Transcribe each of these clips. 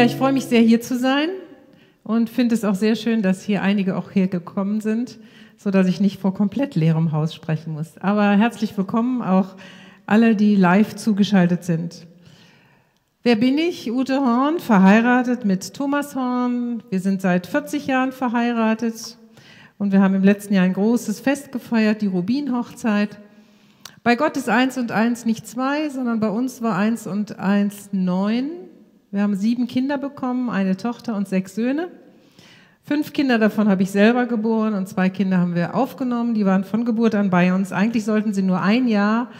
Ja, ich freue mich sehr, hier zu sein und finde es auch sehr schön, dass hier einige auch hier gekommen sind, so dass ich nicht vor komplett leerem Haus sprechen muss. Aber herzlich willkommen auch alle, die live zugeschaltet sind. Wer bin ich? Ute Horn, verheiratet mit Thomas Horn. Wir sind seit 40 Jahren verheiratet und wir haben im letzten Jahr ein großes Fest gefeiert, die Rubin-Hochzeit. Bei Gott ist eins und eins nicht zwei, sondern bei uns war eins und eins neun. Wir haben sieben Kinder bekommen, eine Tochter und sechs Söhne. Fünf Kinder davon habe ich selber geboren und zwei Kinder haben wir aufgenommen. Die waren von Geburt an bei uns. Eigentlich sollten sie nur ein Jahr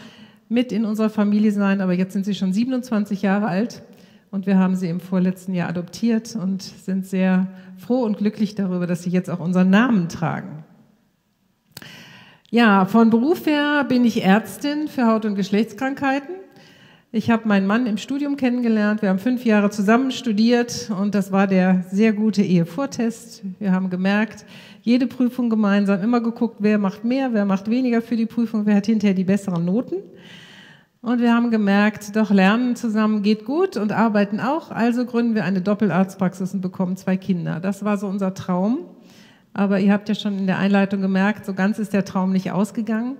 mit in unserer Familie sein, aber jetzt sind sie schon 27 Jahre alt und wir haben sie im vorletzten Jahr adoptiert und sind sehr froh und glücklich darüber, dass sie jetzt auch unseren Namen tragen. Ja, von Beruf her bin ich Ärztin für Haut- und Geschlechtskrankheiten. Ich habe meinen Mann im Studium kennengelernt. Wir haben fünf Jahre zusammen studiert und das war der sehr gute Ehevortest. Wir haben gemerkt, jede Prüfung gemeinsam immer geguckt, wer macht mehr, wer macht weniger für die Prüfung, wer hat hinterher die besseren Noten. Und wir haben gemerkt, doch Lernen zusammen geht gut und arbeiten auch. Also gründen wir eine Doppelarztpraxis und bekommen zwei Kinder. Das war so unser Traum. Aber ihr habt ja schon in der Einleitung gemerkt, so ganz ist der Traum nicht ausgegangen.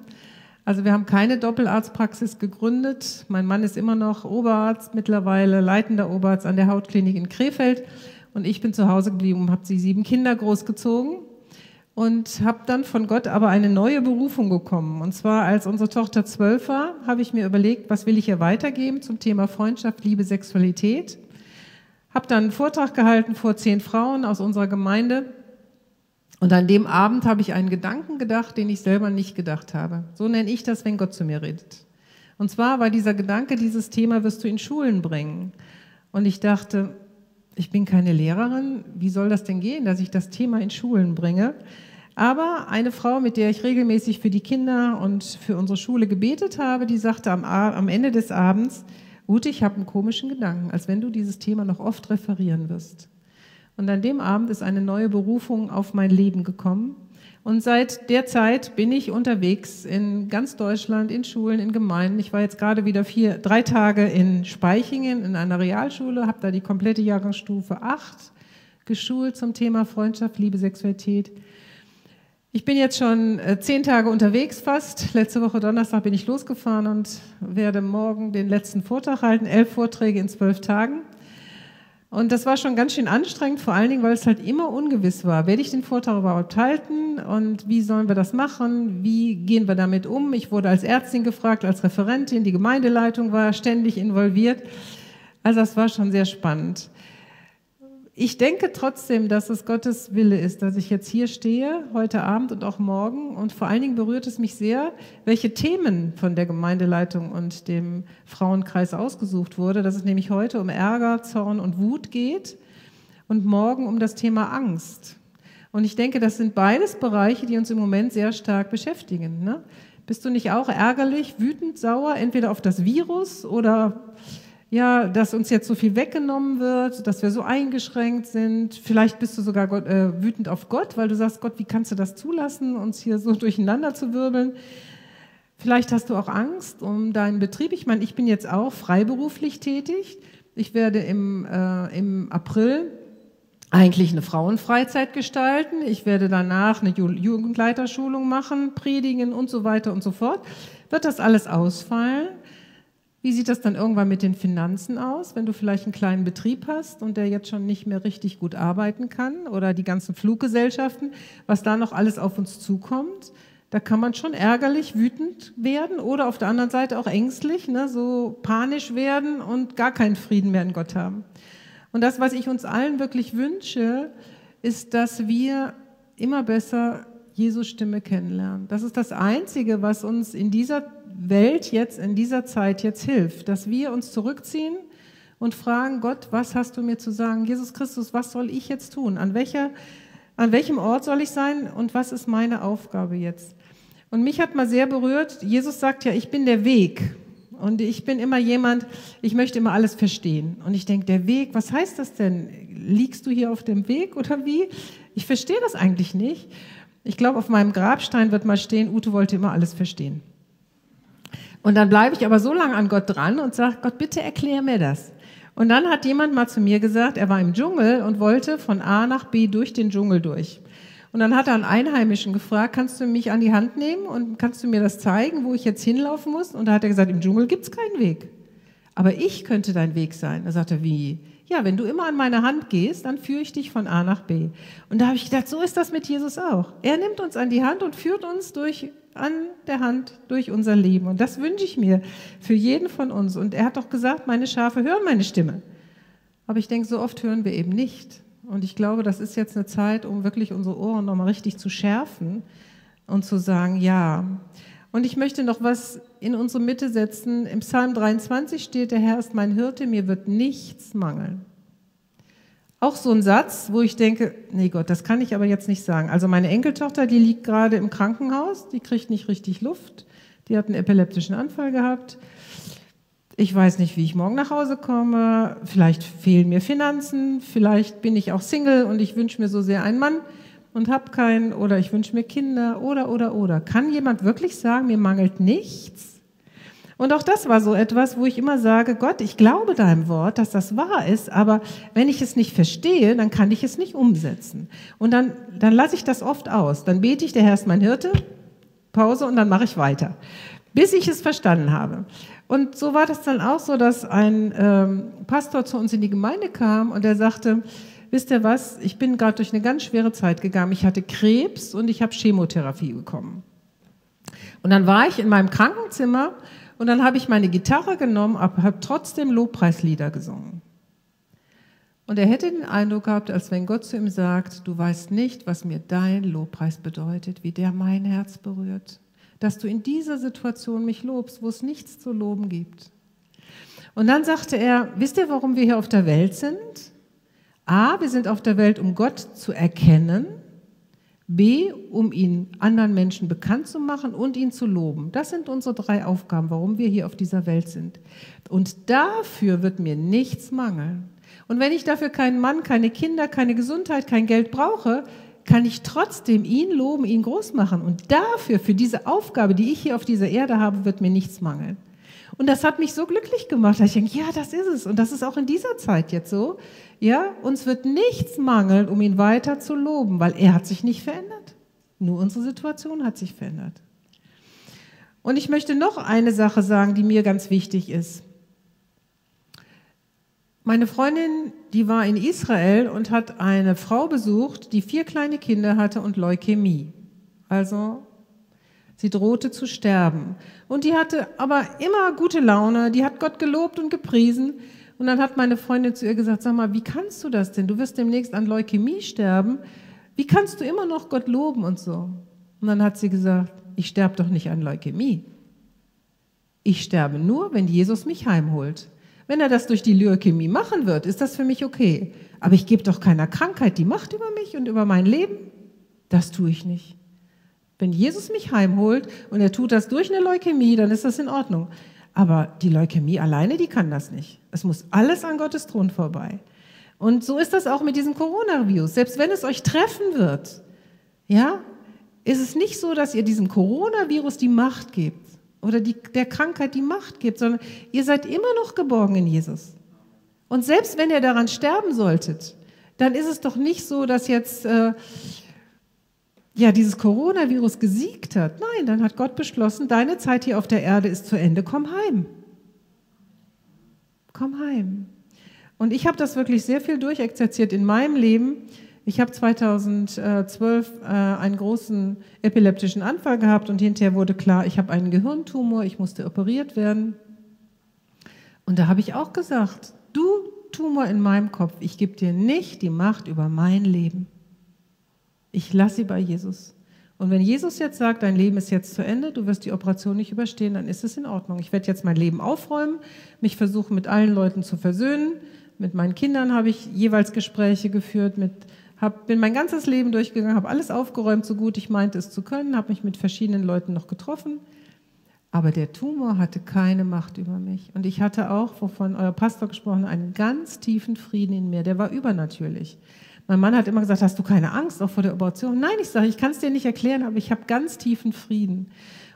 Also wir haben keine Doppelarztpraxis gegründet. Mein Mann ist immer noch Oberarzt, mittlerweile leitender Oberarzt an der Hautklinik in Krefeld. Und ich bin zu Hause geblieben und habe sie sieben Kinder großgezogen und habe dann von Gott aber eine neue Berufung bekommen. Und zwar, als unsere Tochter zwölf war, habe ich mir überlegt, was will ich ihr weitergeben zum Thema Freundschaft, Liebe, Sexualität. Habe dann einen Vortrag gehalten vor zehn Frauen aus unserer Gemeinde und an dem Abend habe ich einen Gedanken gedacht, den ich selber nicht gedacht habe. So nenne ich das, wenn Gott zu mir redet. Und zwar war dieser Gedanke, dieses Thema wirst du in Schulen bringen. Und ich dachte, ich bin keine Lehrerin, wie soll das denn gehen, dass ich das Thema in Schulen bringe? Aber eine Frau, mit der ich regelmäßig für die Kinder und für unsere Schule gebetet habe, die sagte am, am Ende des Abends, Ute, ich habe einen komischen Gedanken, als wenn du dieses Thema noch oft referieren wirst. Und an dem Abend ist eine neue Berufung auf mein Leben gekommen. Und seit der Zeit bin ich unterwegs in ganz Deutschland, in Schulen, in Gemeinden. Ich war jetzt gerade wieder vier, drei Tage in Speichingen in einer Realschule, habe da die komplette Jahrgangsstufe 8 geschult zum Thema Freundschaft, Liebe, Sexualität. Ich bin jetzt schon äh, zehn Tage unterwegs fast. Letzte Woche Donnerstag bin ich losgefahren und werde morgen den letzten Vortrag halten. Elf Vorträge in zwölf Tagen. Und das war schon ganz schön anstrengend, vor allen Dingen, weil es halt immer ungewiss war. Werde ich den Vortrag überhaupt halten? Und wie sollen wir das machen? Wie gehen wir damit um? Ich wurde als Ärztin gefragt, als Referentin. Die Gemeindeleitung war ständig involviert. Also das war schon sehr spannend. Ich denke trotzdem, dass es Gottes Wille ist, dass ich jetzt hier stehe, heute Abend und auch morgen. Und vor allen Dingen berührt es mich sehr, welche Themen von der Gemeindeleitung und dem Frauenkreis ausgesucht wurde. Dass es nämlich heute um Ärger, Zorn und Wut geht und morgen um das Thema Angst. Und ich denke, das sind beides Bereiche, die uns im Moment sehr stark beschäftigen. Ne? Bist du nicht auch ärgerlich, wütend, sauer, entweder auf das Virus oder ja, dass uns jetzt so viel weggenommen wird, dass wir so eingeschränkt sind. Vielleicht bist du sogar Gott, äh, wütend auf Gott, weil du sagst, Gott, wie kannst du das zulassen, uns hier so durcheinander zu wirbeln? Vielleicht hast du auch Angst um deinen Betrieb. Ich meine, ich bin jetzt auch freiberuflich tätig. Ich werde im, äh, im April eigentlich eine Frauenfreizeit gestalten. Ich werde danach eine Jugendleiterschulung machen, predigen und so weiter und so fort. Wird das alles ausfallen? Wie sieht das dann irgendwann mit den Finanzen aus, wenn du vielleicht einen kleinen Betrieb hast und der jetzt schon nicht mehr richtig gut arbeiten kann oder die ganzen Fluggesellschaften, was da noch alles auf uns zukommt? Da kann man schon ärgerlich, wütend werden oder auf der anderen Seite auch ängstlich, ne, so panisch werden und gar keinen Frieden mehr in Gott haben. Und das, was ich uns allen wirklich wünsche, ist, dass wir immer besser Jesus Stimme kennenlernen. Das ist das Einzige, was uns in dieser Welt jetzt, in dieser Zeit jetzt hilft, dass wir uns zurückziehen und fragen, Gott, was hast du mir zu sagen? Jesus Christus, was soll ich jetzt tun? An, welcher, an welchem Ort soll ich sein und was ist meine Aufgabe jetzt? Und mich hat mal sehr berührt, Jesus sagt ja, ich bin der Weg. Und ich bin immer jemand, ich möchte immer alles verstehen. Und ich denke, der Weg, was heißt das denn? Liegst du hier auf dem Weg oder wie? Ich verstehe das eigentlich nicht. Ich glaube, auf meinem Grabstein wird mal stehen, Ute wollte immer alles verstehen. Und dann bleibe ich aber so lange an Gott dran und sage, Gott, bitte erklär mir das. Und dann hat jemand mal zu mir gesagt, er war im Dschungel und wollte von A nach B durch den Dschungel durch. Und dann hat er einen Einheimischen gefragt, kannst du mich an die Hand nehmen und kannst du mir das zeigen, wo ich jetzt hinlaufen muss? Und da hat er gesagt, im Dschungel gibt's keinen Weg. Aber ich könnte dein Weg sein. Da sagt er, wie? Ja, wenn du immer an meine Hand gehst, dann führe ich dich von A nach B. Und da habe ich gedacht, so ist das mit Jesus auch. Er nimmt uns an die Hand und führt uns durch, an der Hand durch unser Leben. Und das wünsche ich mir für jeden von uns. Und er hat doch gesagt, meine Schafe hören meine Stimme. Aber ich denke, so oft hören wir eben nicht. Und ich glaube, das ist jetzt eine Zeit, um wirklich unsere Ohren nochmal richtig zu schärfen und zu sagen, ja. Und ich möchte noch was in unsere Mitte setzen. Im Psalm 23 steht, der Herr ist mein Hirte, mir wird nichts mangeln. Auch so ein Satz, wo ich denke, nee Gott, das kann ich aber jetzt nicht sagen. Also meine Enkeltochter, die liegt gerade im Krankenhaus, die kriegt nicht richtig Luft, die hat einen epileptischen Anfall gehabt ich weiß nicht, wie ich morgen nach Hause komme, vielleicht fehlen mir Finanzen, vielleicht bin ich auch Single und ich wünsche mir so sehr einen Mann und habe keinen oder ich wünsche mir Kinder oder oder oder. Kann jemand wirklich sagen, mir mangelt nichts? Und auch das war so etwas, wo ich immer sage, Gott, ich glaube deinem Wort, dass das wahr ist, aber wenn ich es nicht verstehe, dann kann ich es nicht umsetzen. Und dann, dann lasse ich das oft aus. Dann bete ich, der Herr ist mein Hirte, Pause und dann mache ich weiter, bis ich es verstanden habe. Und so war das dann auch so, dass ein ähm, Pastor zu uns in die Gemeinde kam und er sagte, wisst ihr was, ich bin gerade durch eine ganz schwere Zeit gegangen. Ich hatte Krebs und ich habe Chemotherapie bekommen. Und dann war ich in meinem Krankenzimmer und dann habe ich meine Gitarre genommen, aber habe trotzdem Lobpreislieder gesungen. Und er hätte den Eindruck gehabt, als wenn Gott zu ihm sagt, du weißt nicht, was mir dein Lobpreis bedeutet, wie der mein Herz berührt dass du in dieser Situation mich lobst, wo es nichts zu loben gibt. Und dann sagte er, wisst ihr, warum wir hier auf der Welt sind? A, wir sind auf der Welt, um Gott zu erkennen. B, um ihn anderen Menschen bekannt zu machen und ihn zu loben. Das sind unsere drei Aufgaben, warum wir hier auf dieser Welt sind. Und dafür wird mir nichts mangeln. Und wenn ich dafür keinen Mann, keine Kinder, keine Gesundheit, kein Geld brauche, kann ich trotzdem ihn loben, ihn groß machen. Und dafür, für diese Aufgabe, die ich hier auf dieser Erde habe, wird mir nichts mangeln. Und das hat mich so glücklich gemacht, dass ich denke, ja, das ist es. Und das ist auch in dieser Zeit jetzt so. Ja, uns wird nichts mangeln, um ihn weiter zu loben, weil er hat sich nicht verändert. Nur unsere Situation hat sich verändert. Und ich möchte noch eine Sache sagen, die mir ganz wichtig ist. Meine Freundin, die war in Israel und hat eine Frau besucht, die vier kleine Kinder hatte und Leukämie. Also sie drohte zu sterben. Und die hatte aber immer gute Laune, die hat Gott gelobt und gepriesen. Und dann hat meine Freundin zu ihr gesagt, sag mal, wie kannst du das denn? Du wirst demnächst an Leukämie sterben. Wie kannst du immer noch Gott loben und so? Und dann hat sie gesagt, ich sterbe doch nicht an Leukämie. Ich sterbe nur, wenn Jesus mich heimholt. Wenn er das durch die Leukämie machen wird, ist das für mich okay. Aber ich gebe doch keiner Krankheit die Macht über mich und über mein Leben. Das tue ich nicht. Wenn Jesus mich heimholt und er tut das durch eine Leukämie, dann ist das in Ordnung. Aber die Leukämie alleine, die kann das nicht. Es muss alles an Gottes Thron vorbei. Und so ist das auch mit diesem Coronavirus. Selbst wenn es euch treffen wird, ja, ist es nicht so, dass ihr diesem Coronavirus die Macht gebt oder die, der Krankheit die Macht gibt, sondern ihr seid immer noch geborgen in Jesus. Und selbst wenn ihr daran sterben solltet, dann ist es doch nicht so, dass jetzt äh, ja dieses Coronavirus gesiegt hat. Nein, dann hat Gott beschlossen, deine Zeit hier auf der Erde ist zu Ende. Komm heim. Komm heim. Und ich habe das wirklich sehr viel durchexerziert in meinem Leben. Ich habe 2012 äh, einen großen epileptischen Anfall gehabt und hinterher wurde klar, ich habe einen Gehirntumor, ich musste operiert werden. Und da habe ich auch gesagt, du Tumor in meinem Kopf, ich gebe dir nicht die Macht über mein Leben. Ich lasse sie bei Jesus. Und wenn Jesus jetzt sagt, dein Leben ist jetzt zu Ende, du wirst die Operation nicht überstehen, dann ist es in Ordnung. Ich werde jetzt mein Leben aufräumen, mich versuchen mit allen Leuten zu versöhnen. Mit meinen Kindern habe ich jeweils Gespräche geführt, mit hab, bin mein ganzes Leben durchgegangen, habe alles aufgeräumt, so gut ich meinte es zu können, habe mich mit verschiedenen Leuten noch getroffen. Aber der Tumor hatte keine Macht über mich. Und ich hatte auch, wovon euer Pastor gesprochen hat, einen ganz tiefen Frieden in mir. Der war übernatürlich. Mein Mann hat immer gesagt, hast du keine Angst auch vor der Operation? Nein, ich sage, ich kann es dir nicht erklären, aber ich habe ganz tiefen Frieden.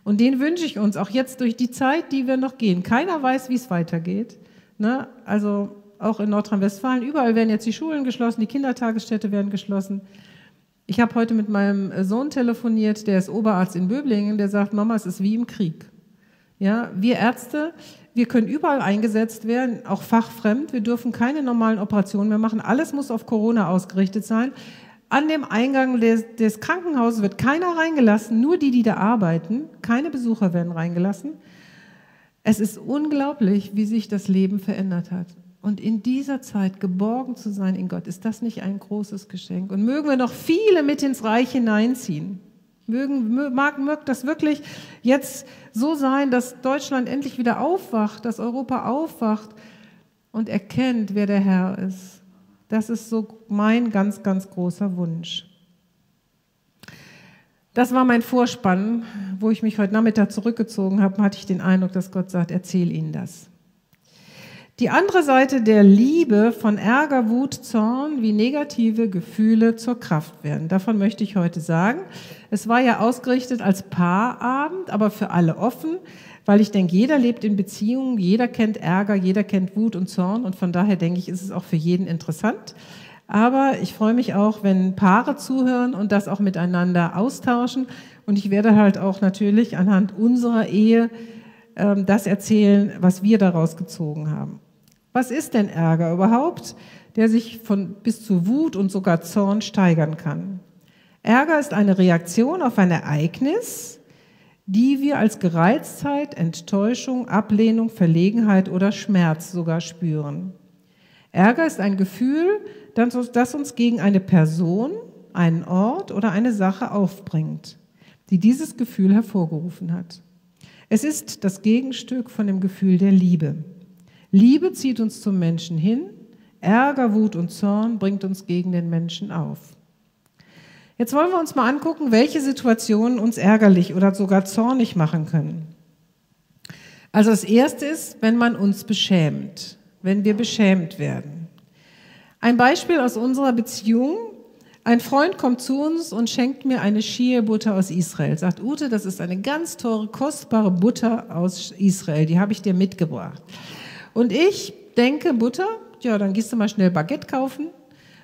Und den wünsche ich uns auch jetzt durch die Zeit, die wir noch gehen. Keiner weiß, wie es weitergeht. Ne? Also auch in Nordrhein-Westfalen. Überall werden jetzt die Schulen geschlossen, die Kindertagesstätte werden geschlossen. Ich habe heute mit meinem Sohn telefoniert, der ist Oberarzt in Böblingen, der sagt, Mama, es ist wie im Krieg. Ja, wir Ärzte, wir können überall eingesetzt werden, auch fachfremd. Wir dürfen keine normalen Operationen mehr machen. Alles muss auf Corona ausgerichtet sein. An dem Eingang des, des Krankenhauses wird keiner reingelassen, nur die, die da arbeiten. Keine Besucher werden reingelassen. Es ist unglaublich, wie sich das Leben verändert hat. Und in dieser Zeit geborgen zu sein in Gott, ist das nicht ein großes Geschenk? Und mögen wir noch viele mit ins Reich hineinziehen. Mögen, mag, mag das wirklich jetzt so sein, dass Deutschland endlich wieder aufwacht, dass Europa aufwacht und erkennt, wer der Herr ist. Das ist so mein ganz, ganz großer Wunsch. Das war mein Vorspann, wo ich mich heute Nachmittag zurückgezogen habe, hatte ich den Eindruck, dass Gott sagt, erzähl ihnen das. Die andere Seite der Liebe von Ärger, Wut, Zorn, wie negative Gefühle zur Kraft werden. Davon möchte ich heute sagen. Es war ja ausgerichtet als Paarabend, aber für alle offen, weil ich denke, jeder lebt in Beziehungen, jeder kennt Ärger, jeder kennt Wut und Zorn und von daher denke ich, ist es auch für jeden interessant. Aber ich freue mich auch, wenn Paare zuhören und das auch miteinander austauschen. Und ich werde halt auch natürlich anhand unserer Ehe ähm, das erzählen, was wir daraus gezogen haben. Was ist denn Ärger überhaupt, der sich von bis zu Wut und sogar Zorn steigern kann? Ärger ist eine Reaktion auf ein Ereignis, die wir als Gereiztheit, Enttäuschung, Ablehnung, Verlegenheit oder Schmerz sogar spüren. Ärger ist ein Gefühl, das uns gegen eine Person, einen Ort oder eine Sache aufbringt, die dieses Gefühl hervorgerufen hat. Es ist das Gegenstück von dem Gefühl der Liebe. Liebe zieht uns zum Menschen hin, Ärger, Wut und Zorn bringt uns gegen den Menschen auf. Jetzt wollen wir uns mal angucken, welche Situationen uns ärgerlich oder sogar zornig machen können. Also das Erste ist, wenn man uns beschämt, wenn wir beschämt werden. Ein Beispiel aus unserer Beziehung. Ein Freund kommt zu uns und schenkt mir eine Shia-Butter aus Israel. Sagt, Ute, das ist eine ganz teure, kostbare Butter aus Israel. Die habe ich dir mitgebracht. Und ich denke, Butter, ja, dann gehst du mal schnell Baguette kaufen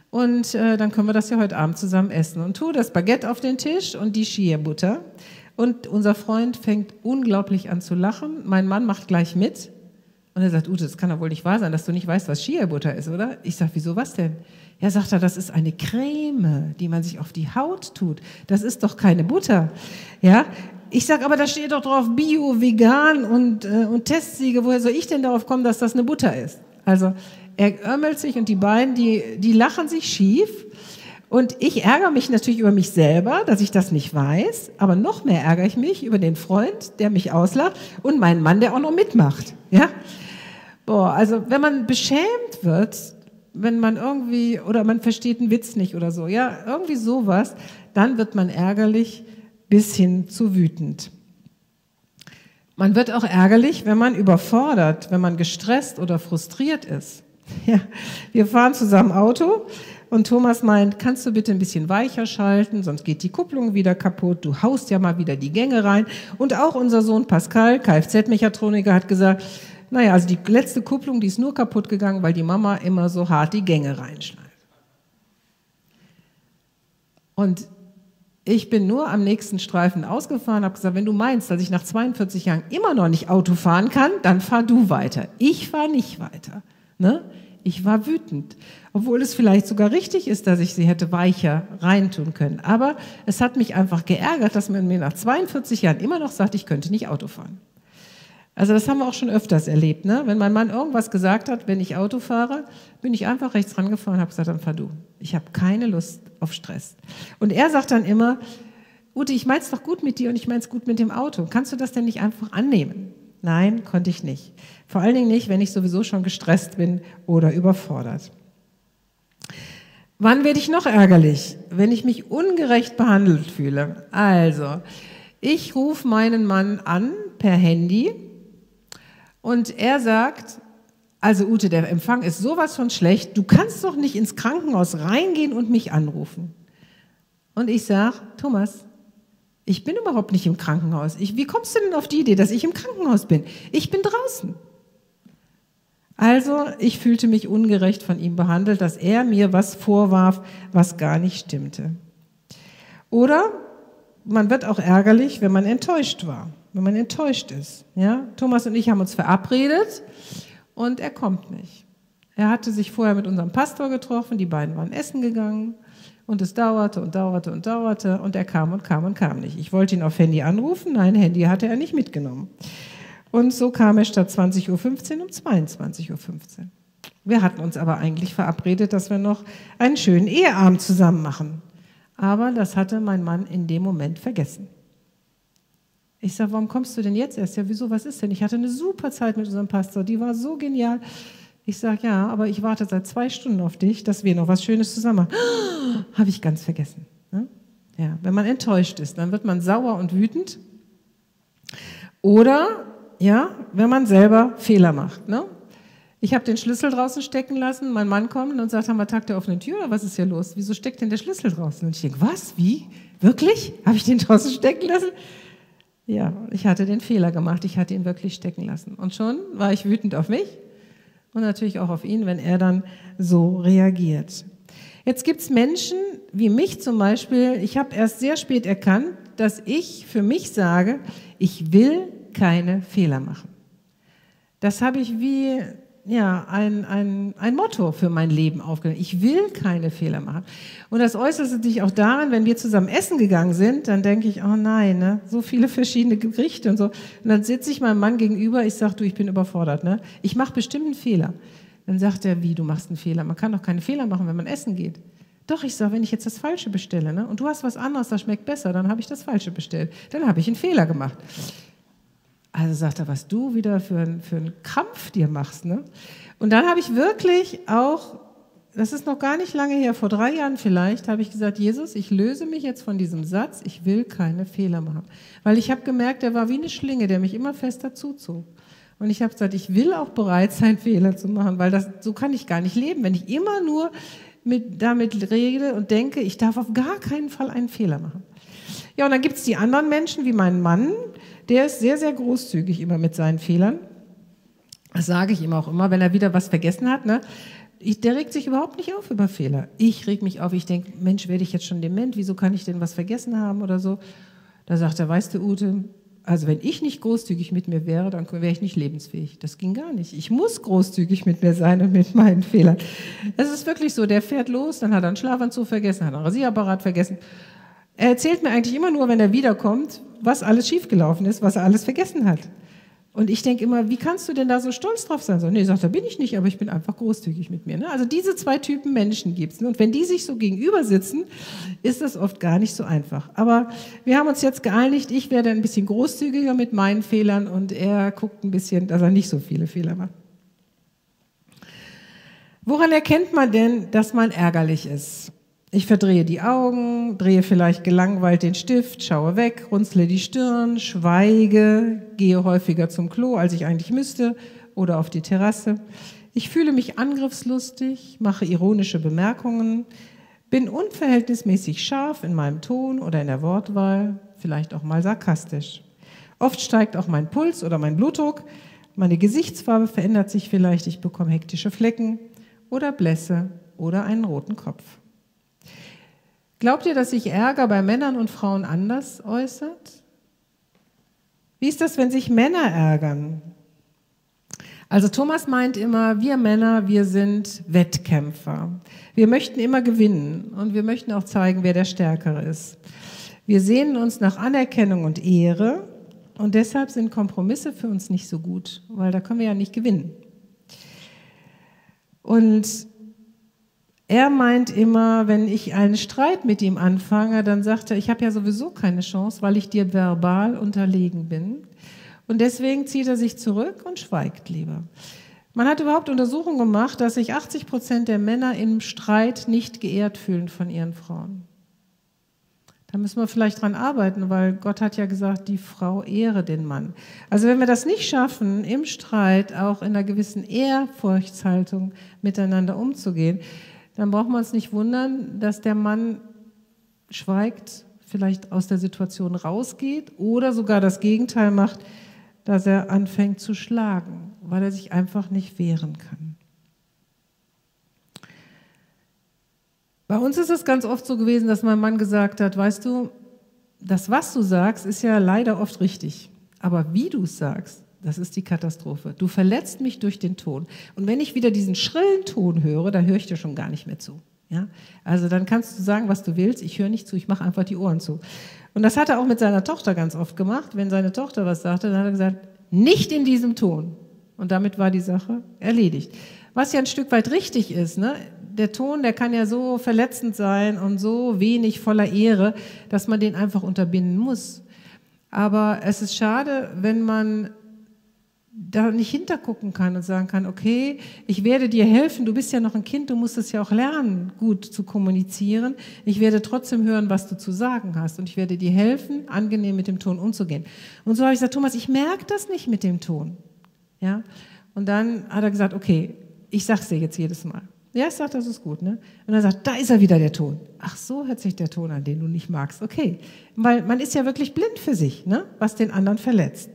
und äh, dann können wir das ja heute Abend zusammen essen. Und tu das Baguette auf den Tisch und die Shia-Butter. Und unser Freund fängt unglaublich an zu lachen. Mein Mann macht gleich mit. Und er sagt, Ute, das kann doch wohl nicht wahr sein, dass du nicht weißt, was Shia-Butter ist, oder? Ich sage, wieso, was denn? Ja, sagt er, das ist eine Creme, die man sich auf die Haut tut. Das ist doch keine Butter. Ja, ich sage, aber da steht doch drauf Bio, Vegan und, äh, und Testsiege. Woher soll ich denn darauf kommen, dass das eine Butter ist? Also er ömmelt sich und die beiden, die, die lachen sich schief. Und ich ärgere mich natürlich über mich selber, dass ich das nicht weiß. Aber noch mehr ärgere ich mich über den Freund, der mich auslacht und meinen Mann, der auch noch mitmacht. Ja? Boah, also wenn man beschämt wird, wenn man irgendwie, oder man versteht einen Witz nicht oder so, ja, irgendwie sowas, dann wird man ärgerlich bis hin zu wütend. Man wird auch ärgerlich, wenn man überfordert, wenn man gestresst oder frustriert ist. Ja, wir fahren zusammen Auto und Thomas meint, kannst du bitte ein bisschen weicher schalten, sonst geht die Kupplung wieder kaputt, du haust ja mal wieder die Gänge rein. Und auch unser Sohn Pascal, Kfz-Mechatroniker, hat gesagt, naja, also die letzte Kupplung, die ist nur kaputt gegangen, weil die Mama immer so hart die Gänge reinschneidet. Und ich bin nur am nächsten Streifen ausgefahren, habe gesagt, wenn du meinst, dass ich nach 42 Jahren immer noch nicht Auto fahren kann, dann fahr du weiter. Ich fahre nicht weiter. Ne? Ich war wütend, obwohl es vielleicht sogar richtig ist, dass ich sie hätte weicher reintun können. Aber es hat mich einfach geärgert, dass man mir nach 42 Jahren immer noch sagt, ich könnte nicht Auto fahren. Also das haben wir auch schon öfters erlebt. Ne? Wenn mein Mann irgendwas gesagt hat, wenn ich Auto fahre, bin ich einfach rechts rangefahren und habe gesagt, dann fahr du. Ich habe keine Lust auf Stress. Und er sagt dann immer, Ute, ich mein's doch gut mit dir und ich mein's gut mit dem Auto. Kannst du das denn nicht einfach annehmen? Nein, konnte ich nicht. Vor allen Dingen nicht, wenn ich sowieso schon gestresst bin oder überfordert. Wann werde ich noch ärgerlich? Wenn ich mich ungerecht behandelt fühle. Also, ich rufe meinen Mann an per Handy und er sagt, also Ute, der Empfang ist sowas von schlecht, du kannst doch nicht ins Krankenhaus reingehen und mich anrufen. Und ich sage, Thomas, ich bin überhaupt nicht im Krankenhaus. Ich, wie kommst du denn auf die Idee, dass ich im Krankenhaus bin? Ich bin draußen. Also ich fühlte mich ungerecht von ihm behandelt, dass er mir was vorwarf, was gar nicht stimmte. Oder man wird auch ärgerlich, wenn man enttäuscht war, wenn man enttäuscht ist. Ja? Thomas und ich haben uns verabredet und er kommt nicht. Er hatte sich vorher mit unserem Pastor getroffen, die beiden waren essen gegangen und es dauerte und dauerte und dauerte und er kam und kam und kam nicht. Ich wollte ihn auf Handy anrufen, nein, Handy hatte er nicht mitgenommen. Und so kam er statt 20.15 Uhr um 22.15 Uhr. Wir hatten uns aber eigentlich verabredet, dass wir noch einen schönen Eheabend zusammen machen. Aber das hatte mein Mann in dem Moment vergessen. Ich sage, warum kommst du denn jetzt erst? Ja, wieso, was ist denn? Ich hatte eine super Zeit mit unserem Pastor, die war so genial. Ich sage, ja, aber ich warte seit zwei Stunden auf dich, dass wir noch was Schönes zusammen machen. Habe ich ganz vergessen. Ne? Ja, wenn man enttäuscht ist, dann wird man sauer und wütend. Oder, ja, wenn man selber Fehler macht. Ne? Ich habe den Schlüssel draußen stecken lassen, mein Mann kommt und sagt, haben wir Tag der offenen Tür oder was ist hier los? Wieso steckt denn der Schlüssel draußen? Und ich denke, was, wie? Wirklich? Habe ich den draußen stecken lassen? Ja, ich hatte den Fehler gemacht, ich hatte ihn wirklich stecken lassen. Und schon war ich wütend auf mich und natürlich auch auf ihn, wenn er dann so reagiert. Jetzt gibt es Menschen wie mich zum Beispiel, ich habe erst sehr spät erkannt, dass ich für mich sage, ich will keine Fehler machen. Das habe ich wie ja, ein, ein, ein Motto für mein Leben aufgenommen. Ich will keine Fehler machen. Und das äußerte sich auch daran, wenn wir zusammen essen gegangen sind, dann denke ich, oh nein, ne, so viele verschiedene Gerichte und so. Und dann sitze ich meinem Mann gegenüber, ich sage, du, ich bin überfordert. Ne? Ich mache bestimmt einen Fehler. Dann sagt er, wie, du machst einen Fehler? Man kann doch keine Fehler machen, wenn man essen geht. Doch, ich sage, wenn ich jetzt das Falsche bestelle ne, und du hast was anderes, das schmeckt besser, dann habe ich das Falsche bestellt. Dann habe ich einen Fehler gemacht. Also sagt er, was du wieder für, für einen Kampf dir machst. Ne? Und dann habe ich wirklich auch, das ist noch gar nicht lange her, vor drei Jahren vielleicht, habe ich gesagt, Jesus, ich löse mich jetzt von diesem Satz, ich will keine Fehler machen. Weil ich habe gemerkt, er war wie eine Schlinge, der mich immer fester zuzog. Und ich habe gesagt, ich will auch bereit sein, Fehler zu machen, weil das, so kann ich gar nicht leben, wenn ich immer nur mit, damit rede und denke, ich darf auf gar keinen Fall einen Fehler machen. Ja, und dann gibt es die anderen Menschen, wie meinen Mann, der ist sehr, sehr großzügig immer mit seinen Fehlern. Das sage ich ihm auch immer, wenn er wieder was vergessen hat. Ne? Ich, der regt sich überhaupt nicht auf über Fehler. Ich reg mich auf. Ich denke, Mensch, werde ich jetzt schon dement? Wieso kann ich denn was vergessen haben oder so? Da sagt er, weißt du, Ute, also wenn ich nicht großzügig mit mir wäre, dann wäre ich nicht lebensfähig. Das ging gar nicht. Ich muss großzügig mit mir sein und mit meinen Fehlern. Es ist wirklich so, der fährt los, dann hat er einen Schlafanzug vergessen, hat einen Rasierapparat vergessen. Er erzählt mir eigentlich immer nur, wenn er wiederkommt, was alles schiefgelaufen ist, was er alles vergessen hat. Und ich denke immer, wie kannst du denn da so stolz drauf sein? So, nee, sagt, da bin ich nicht, aber ich bin einfach großzügig mit mir. Ne? Also diese zwei Typen Menschen gibt's. Ne? Und wenn die sich so gegenüber sitzen, ist das oft gar nicht so einfach. Aber wir haben uns jetzt geeinigt, ich werde ein bisschen großzügiger mit meinen Fehlern und er guckt ein bisschen, dass er nicht so viele Fehler macht. Woran erkennt man denn, dass man ärgerlich ist? Ich verdrehe die Augen, drehe vielleicht gelangweilt den Stift, schaue weg, runzle die Stirn, schweige, gehe häufiger zum Klo, als ich eigentlich müsste, oder auf die Terrasse. Ich fühle mich angriffslustig, mache ironische Bemerkungen, bin unverhältnismäßig scharf in meinem Ton oder in der Wortwahl, vielleicht auch mal sarkastisch. Oft steigt auch mein Puls oder mein Blutdruck, meine Gesichtsfarbe verändert sich vielleicht, ich bekomme hektische Flecken oder Blässe oder einen roten Kopf. Glaubt ihr, dass sich Ärger bei Männern und Frauen anders äußert? Wie ist das, wenn sich Männer ärgern? Also Thomas meint immer, wir Männer, wir sind Wettkämpfer. Wir möchten immer gewinnen und wir möchten auch zeigen, wer der Stärkere ist. Wir sehnen uns nach Anerkennung und Ehre und deshalb sind Kompromisse für uns nicht so gut, weil da können wir ja nicht gewinnen. Und er meint immer, wenn ich einen Streit mit ihm anfange, dann sagt er, ich habe ja sowieso keine Chance, weil ich dir verbal unterlegen bin. Und deswegen zieht er sich zurück und schweigt lieber. Man hat überhaupt Untersuchungen gemacht, dass sich 80 Prozent der Männer im Streit nicht geehrt fühlen von ihren Frauen. Da müssen wir vielleicht dran arbeiten, weil Gott hat ja gesagt, die Frau ehre den Mann. Also wenn wir das nicht schaffen, im Streit auch in einer gewissen Ehrfurchtshaltung miteinander umzugehen, dann brauchen wir uns nicht wundern, dass der Mann schweigt, vielleicht aus der Situation rausgeht oder sogar das Gegenteil macht, dass er anfängt zu schlagen. weil er sich einfach nicht wehren kann. Bei uns ist es ganz oft so gewesen, dass mein Mann gesagt hat, weißt du, das, was du sagst, ist ja leider oft richtig. Aber wie du es sagst, das ist die Katastrophe. Du verletzt mich durch den Ton. Und wenn ich wieder diesen schrillen Ton höre, da höre ich dir schon gar nicht mehr zu. Ja? Also dann kannst du sagen, was du willst. Ich höre nicht zu, ich mache einfach die Ohren zu. Und das hat er auch mit seiner Tochter ganz oft gemacht. Wenn seine Tochter was sagte, dann hat er gesagt, nicht in diesem Ton. Und damit war die Sache erledigt. Was ja ein Stück weit richtig ist. Ne? der Ton, der kann ja so verletzend sein und so wenig voller Ehre, dass man den einfach unterbinden muss. Aber es ist schade, wenn man da nicht hintergucken kann und sagen kann, okay, ich werde dir helfen, du bist ja noch ein Kind, du musst es ja auch lernen, gut zu kommunizieren. Ich werde trotzdem hören, was du zu sagen hast und ich werde dir helfen, angenehm mit dem Ton umzugehen. Und so habe ich gesagt, Thomas, ich merke das nicht mit dem Ton. Ja? Und dann hat er gesagt, okay, ich sage es dir jetzt jedes Mal. Ja, ich sage, das ist gut. Ne? Und er sagt, da ist er wieder der Ton. Ach, so hört sich der Ton an, den du nicht magst. Okay, weil man ist ja wirklich blind für sich, ne? was den anderen verletzt.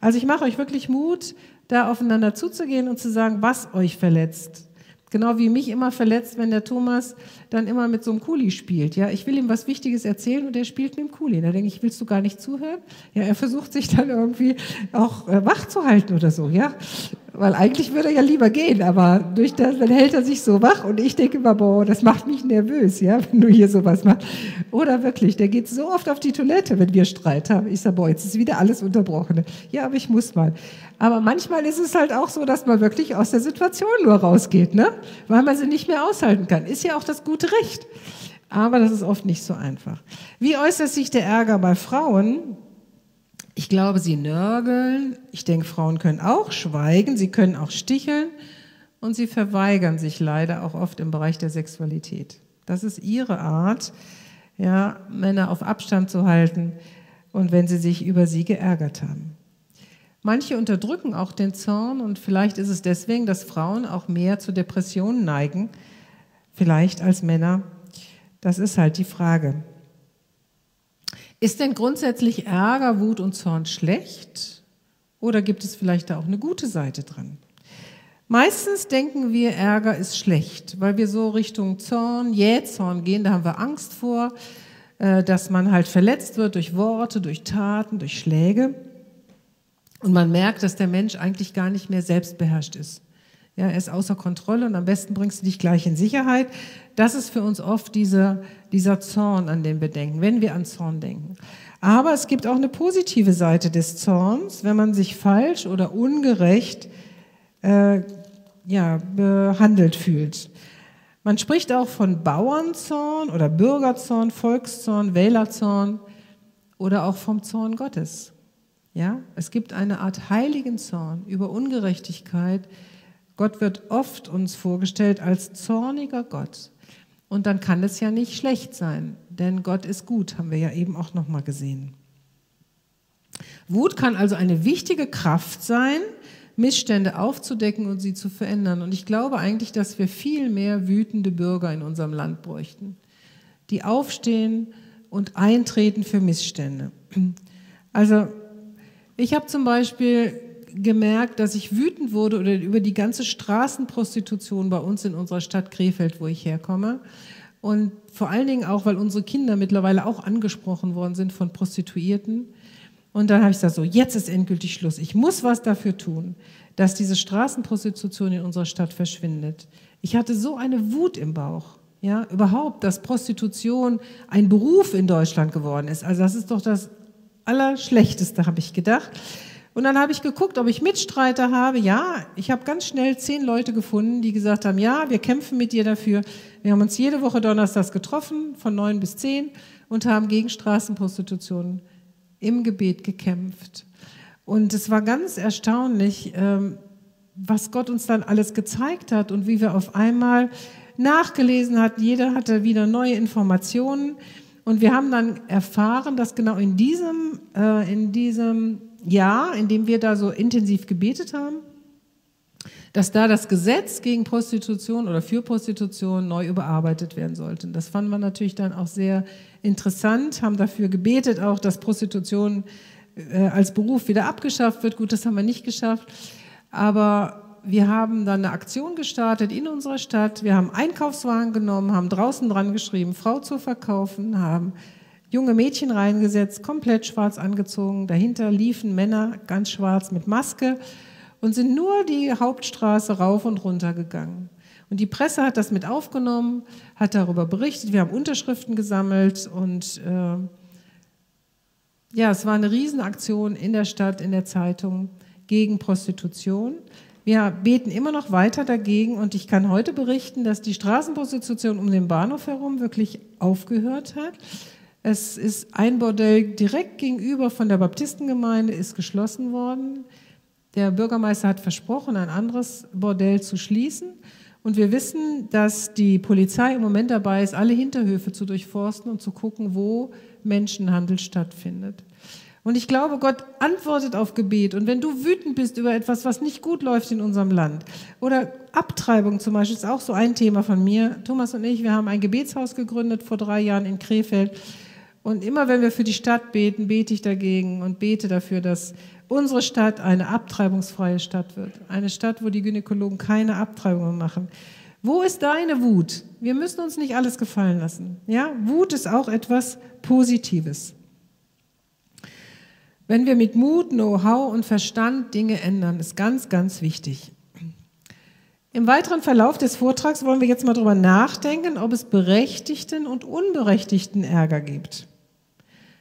Also ich mache euch wirklich Mut, da aufeinander zuzugehen und zu sagen, was euch verletzt. Genau wie mich immer verletzt, wenn der Thomas dann immer mit so einem Kuli spielt. Ja, ich will ihm was Wichtiges erzählen und er spielt mit dem Kuli. Da denke ich, willst du gar nicht zuhören? Ja, er versucht sich dann irgendwie auch äh, wach zu halten oder so. Ja, weil eigentlich würde er ja lieber gehen, aber durch das, dann hält er sich so wach und ich denke immer, boah, das macht mich nervös, ja, wenn du hier sowas machst. Oder wirklich, der geht so oft auf die Toilette, wenn wir Streit haben. Ich sage, boah, jetzt ist wieder alles unterbrochen. Ja, aber ich muss mal. Aber manchmal ist es halt auch so, dass man wirklich aus der Situation nur rausgeht, ne? Weil man sie nicht mehr aushalten kann. Ist ja auch das gute Recht. Aber das ist oft nicht so einfach. Wie äußert sich der Ärger bei Frauen? Ich glaube, sie nörgeln. Ich denke, Frauen können auch schweigen, sie können auch sticheln und sie verweigern sich leider auch oft im Bereich der Sexualität. Das ist ihre Art, ja, Männer auf Abstand zu halten und wenn sie sich über sie geärgert haben. Manche unterdrücken auch den Zorn und vielleicht ist es deswegen, dass Frauen auch mehr zu Depressionen neigen, vielleicht als Männer. Das ist halt die Frage. Ist denn grundsätzlich Ärger, Wut und Zorn schlecht? Oder gibt es vielleicht da auch eine gute Seite dran? Meistens denken wir, Ärger ist schlecht, weil wir so Richtung Zorn, Jähzorn gehen, da haben wir Angst vor, äh, dass man halt verletzt wird durch Worte, durch Taten, durch Schläge. Und man merkt, dass der Mensch eigentlich gar nicht mehr selbstbeherrscht ist. Ja, er ist außer Kontrolle und am besten bringst du dich gleich in Sicherheit. Das ist für uns oft dieser, dieser Zorn, an den wir denken, wenn wir an Zorn denken. Aber es gibt auch eine positive Seite des Zorns, wenn man sich falsch oder ungerecht äh, ja, behandelt fühlt. Man spricht auch von Bauernzorn oder Bürgerzorn, Volkszorn, Wählerzorn oder auch vom Zorn Gottes. Ja, es gibt eine Art heiligen Zorn über Ungerechtigkeit, Gott wird oft uns vorgestellt als zorniger Gott. Und dann kann es ja nicht schlecht sein, denn Gott ist gut, haben wir ja eben auch noch mal gesehen. Wut kann also eine wichtige Kraft sein, Missstände aufzudecken und sie zu verändern. Und ich glaube eigentlich, dass wir viel mehr wütende Bürger in unserem Land bräuchten, die aufstehen und eintreten für Missstände. Also ich habe zum Beispiel gemerkt, dass ich wütend wurde oder über die ganze Straßenprostitution bei uns in unserer Stadt Krefeld, wo ich herkomme. Und vor allen Dingen auch, weil unsere Kinder mittlerweile auch angesprochen worden sind von Prostituierten. Und dann habe ich gesagt, so, jetzt ist endgültig Schluss. Ich muss was dafür tun, dass diese Straßenprostitution in unserer Stadt verschwindet. Ich hatte so eine Wut im Bauch. Ja, überhaupt, dass Prostitution ein Beruf in Deutschland geworden ist. Also das ist doch das Allerschlechteste, habe ich gedacht. Und dann habe ich geguckt, ob ich Mitstreiter habe. Ja, ich habe ganz schnell zehn Leute gefunden, die gesagt haben, ja, wir kämpfen mit dir dafür. Wir haben uns jede Woche donnerstags getroffen, von neun bis zehn, und haben gegen Straßenprostitution im Gebet gekämpft. Und es war ganz erstaunlich, ähm, was Gott uns dann alles gezeigt hat und wie wir auf einmal nachgelesen hatten. Jeder hatte wieder neue Informationen. Und wir haben dann erfahren, dass genau in diesem, äh, in diesem Jahr, in dem wir da so intensiv gebetet haben, dass da das Gesetz gegen Prostitution oder für Prostitution neu überarbeitet werden sollte. Das fanden wir natürlich dann auch sehr interessant, haben dafür gebetet auch, dass Prostitution äh, als Beruf wieder abgeschafft wird. Gut, das haben wir nicht geschafft. Aber wir haben dann eine Aktion gestartet in unserer Stadt. Wir haben Einkaufswagen genommen, haben draußen dran geschrieben, Frau zu verkaufen, haben junge Mädchen reingesetzt, komplett schwarz angezogen. Dahinter liefen Männer ganz schwarz mit Maske und sind nur die Hauptstraße rauf und runter gegangen. Und die Presse hat das mit aufgenommen, hat darüber berichtet. Wir haben Unterschriften gesammelt und äh, ja, es war eine Riesenaktion in der Stadt, in der Zeitung gegen Prostitution. Wir beten immer noch weiter dagegen und ich kann heute berichten, dass die Straßenprostitution um den Bahnhof herum wirklich aufgehört hat. Es ist ein Bordell direkt gegenüber von der Baptistengemeinde ist geschlossen worden. Der Bürgermeister hat versprochen, ein anderes Bordell zu schließen. Und wir wissen, dass die Polizei im Moment dabei ist, alle Hinterhöfe zu durchforsten und zu gucken, wo Menschenhandel stattfindet. Und ich glaube, Gott antwortet auf Gebet. Und wenn du wütend bist über etwas, was nicht gut läuft in unserem Land, oder Abtreibung zum Beispiel ist auch so ein Thema von mir. Thomas und ich, wir haben ein Gebetshaus gegründet vor drei Jahren in Krefeld. Und immer wenn wir für die Stadt beten, bete ich dagegen und bete dafür, dass unsere Stadt eine abtreibungsfreie Stadt wird. Eine Stadt, wo die Gynäkologen keine Abtreibungen machen. Wo ist deine Wut? Wir müssen uns nicht alles gefallen lassen. Ja, Wut ist auch etwas Positives. Wenn wir mit Mut, Know-how und Verstand Dinge ändern, ist ganz, ganz wichtig. Im weiteren Verlauf des Vortrags wollen wir jetzt mal darüber nachdenken, ob es berechtigten und unberechtigten Ärger gibt.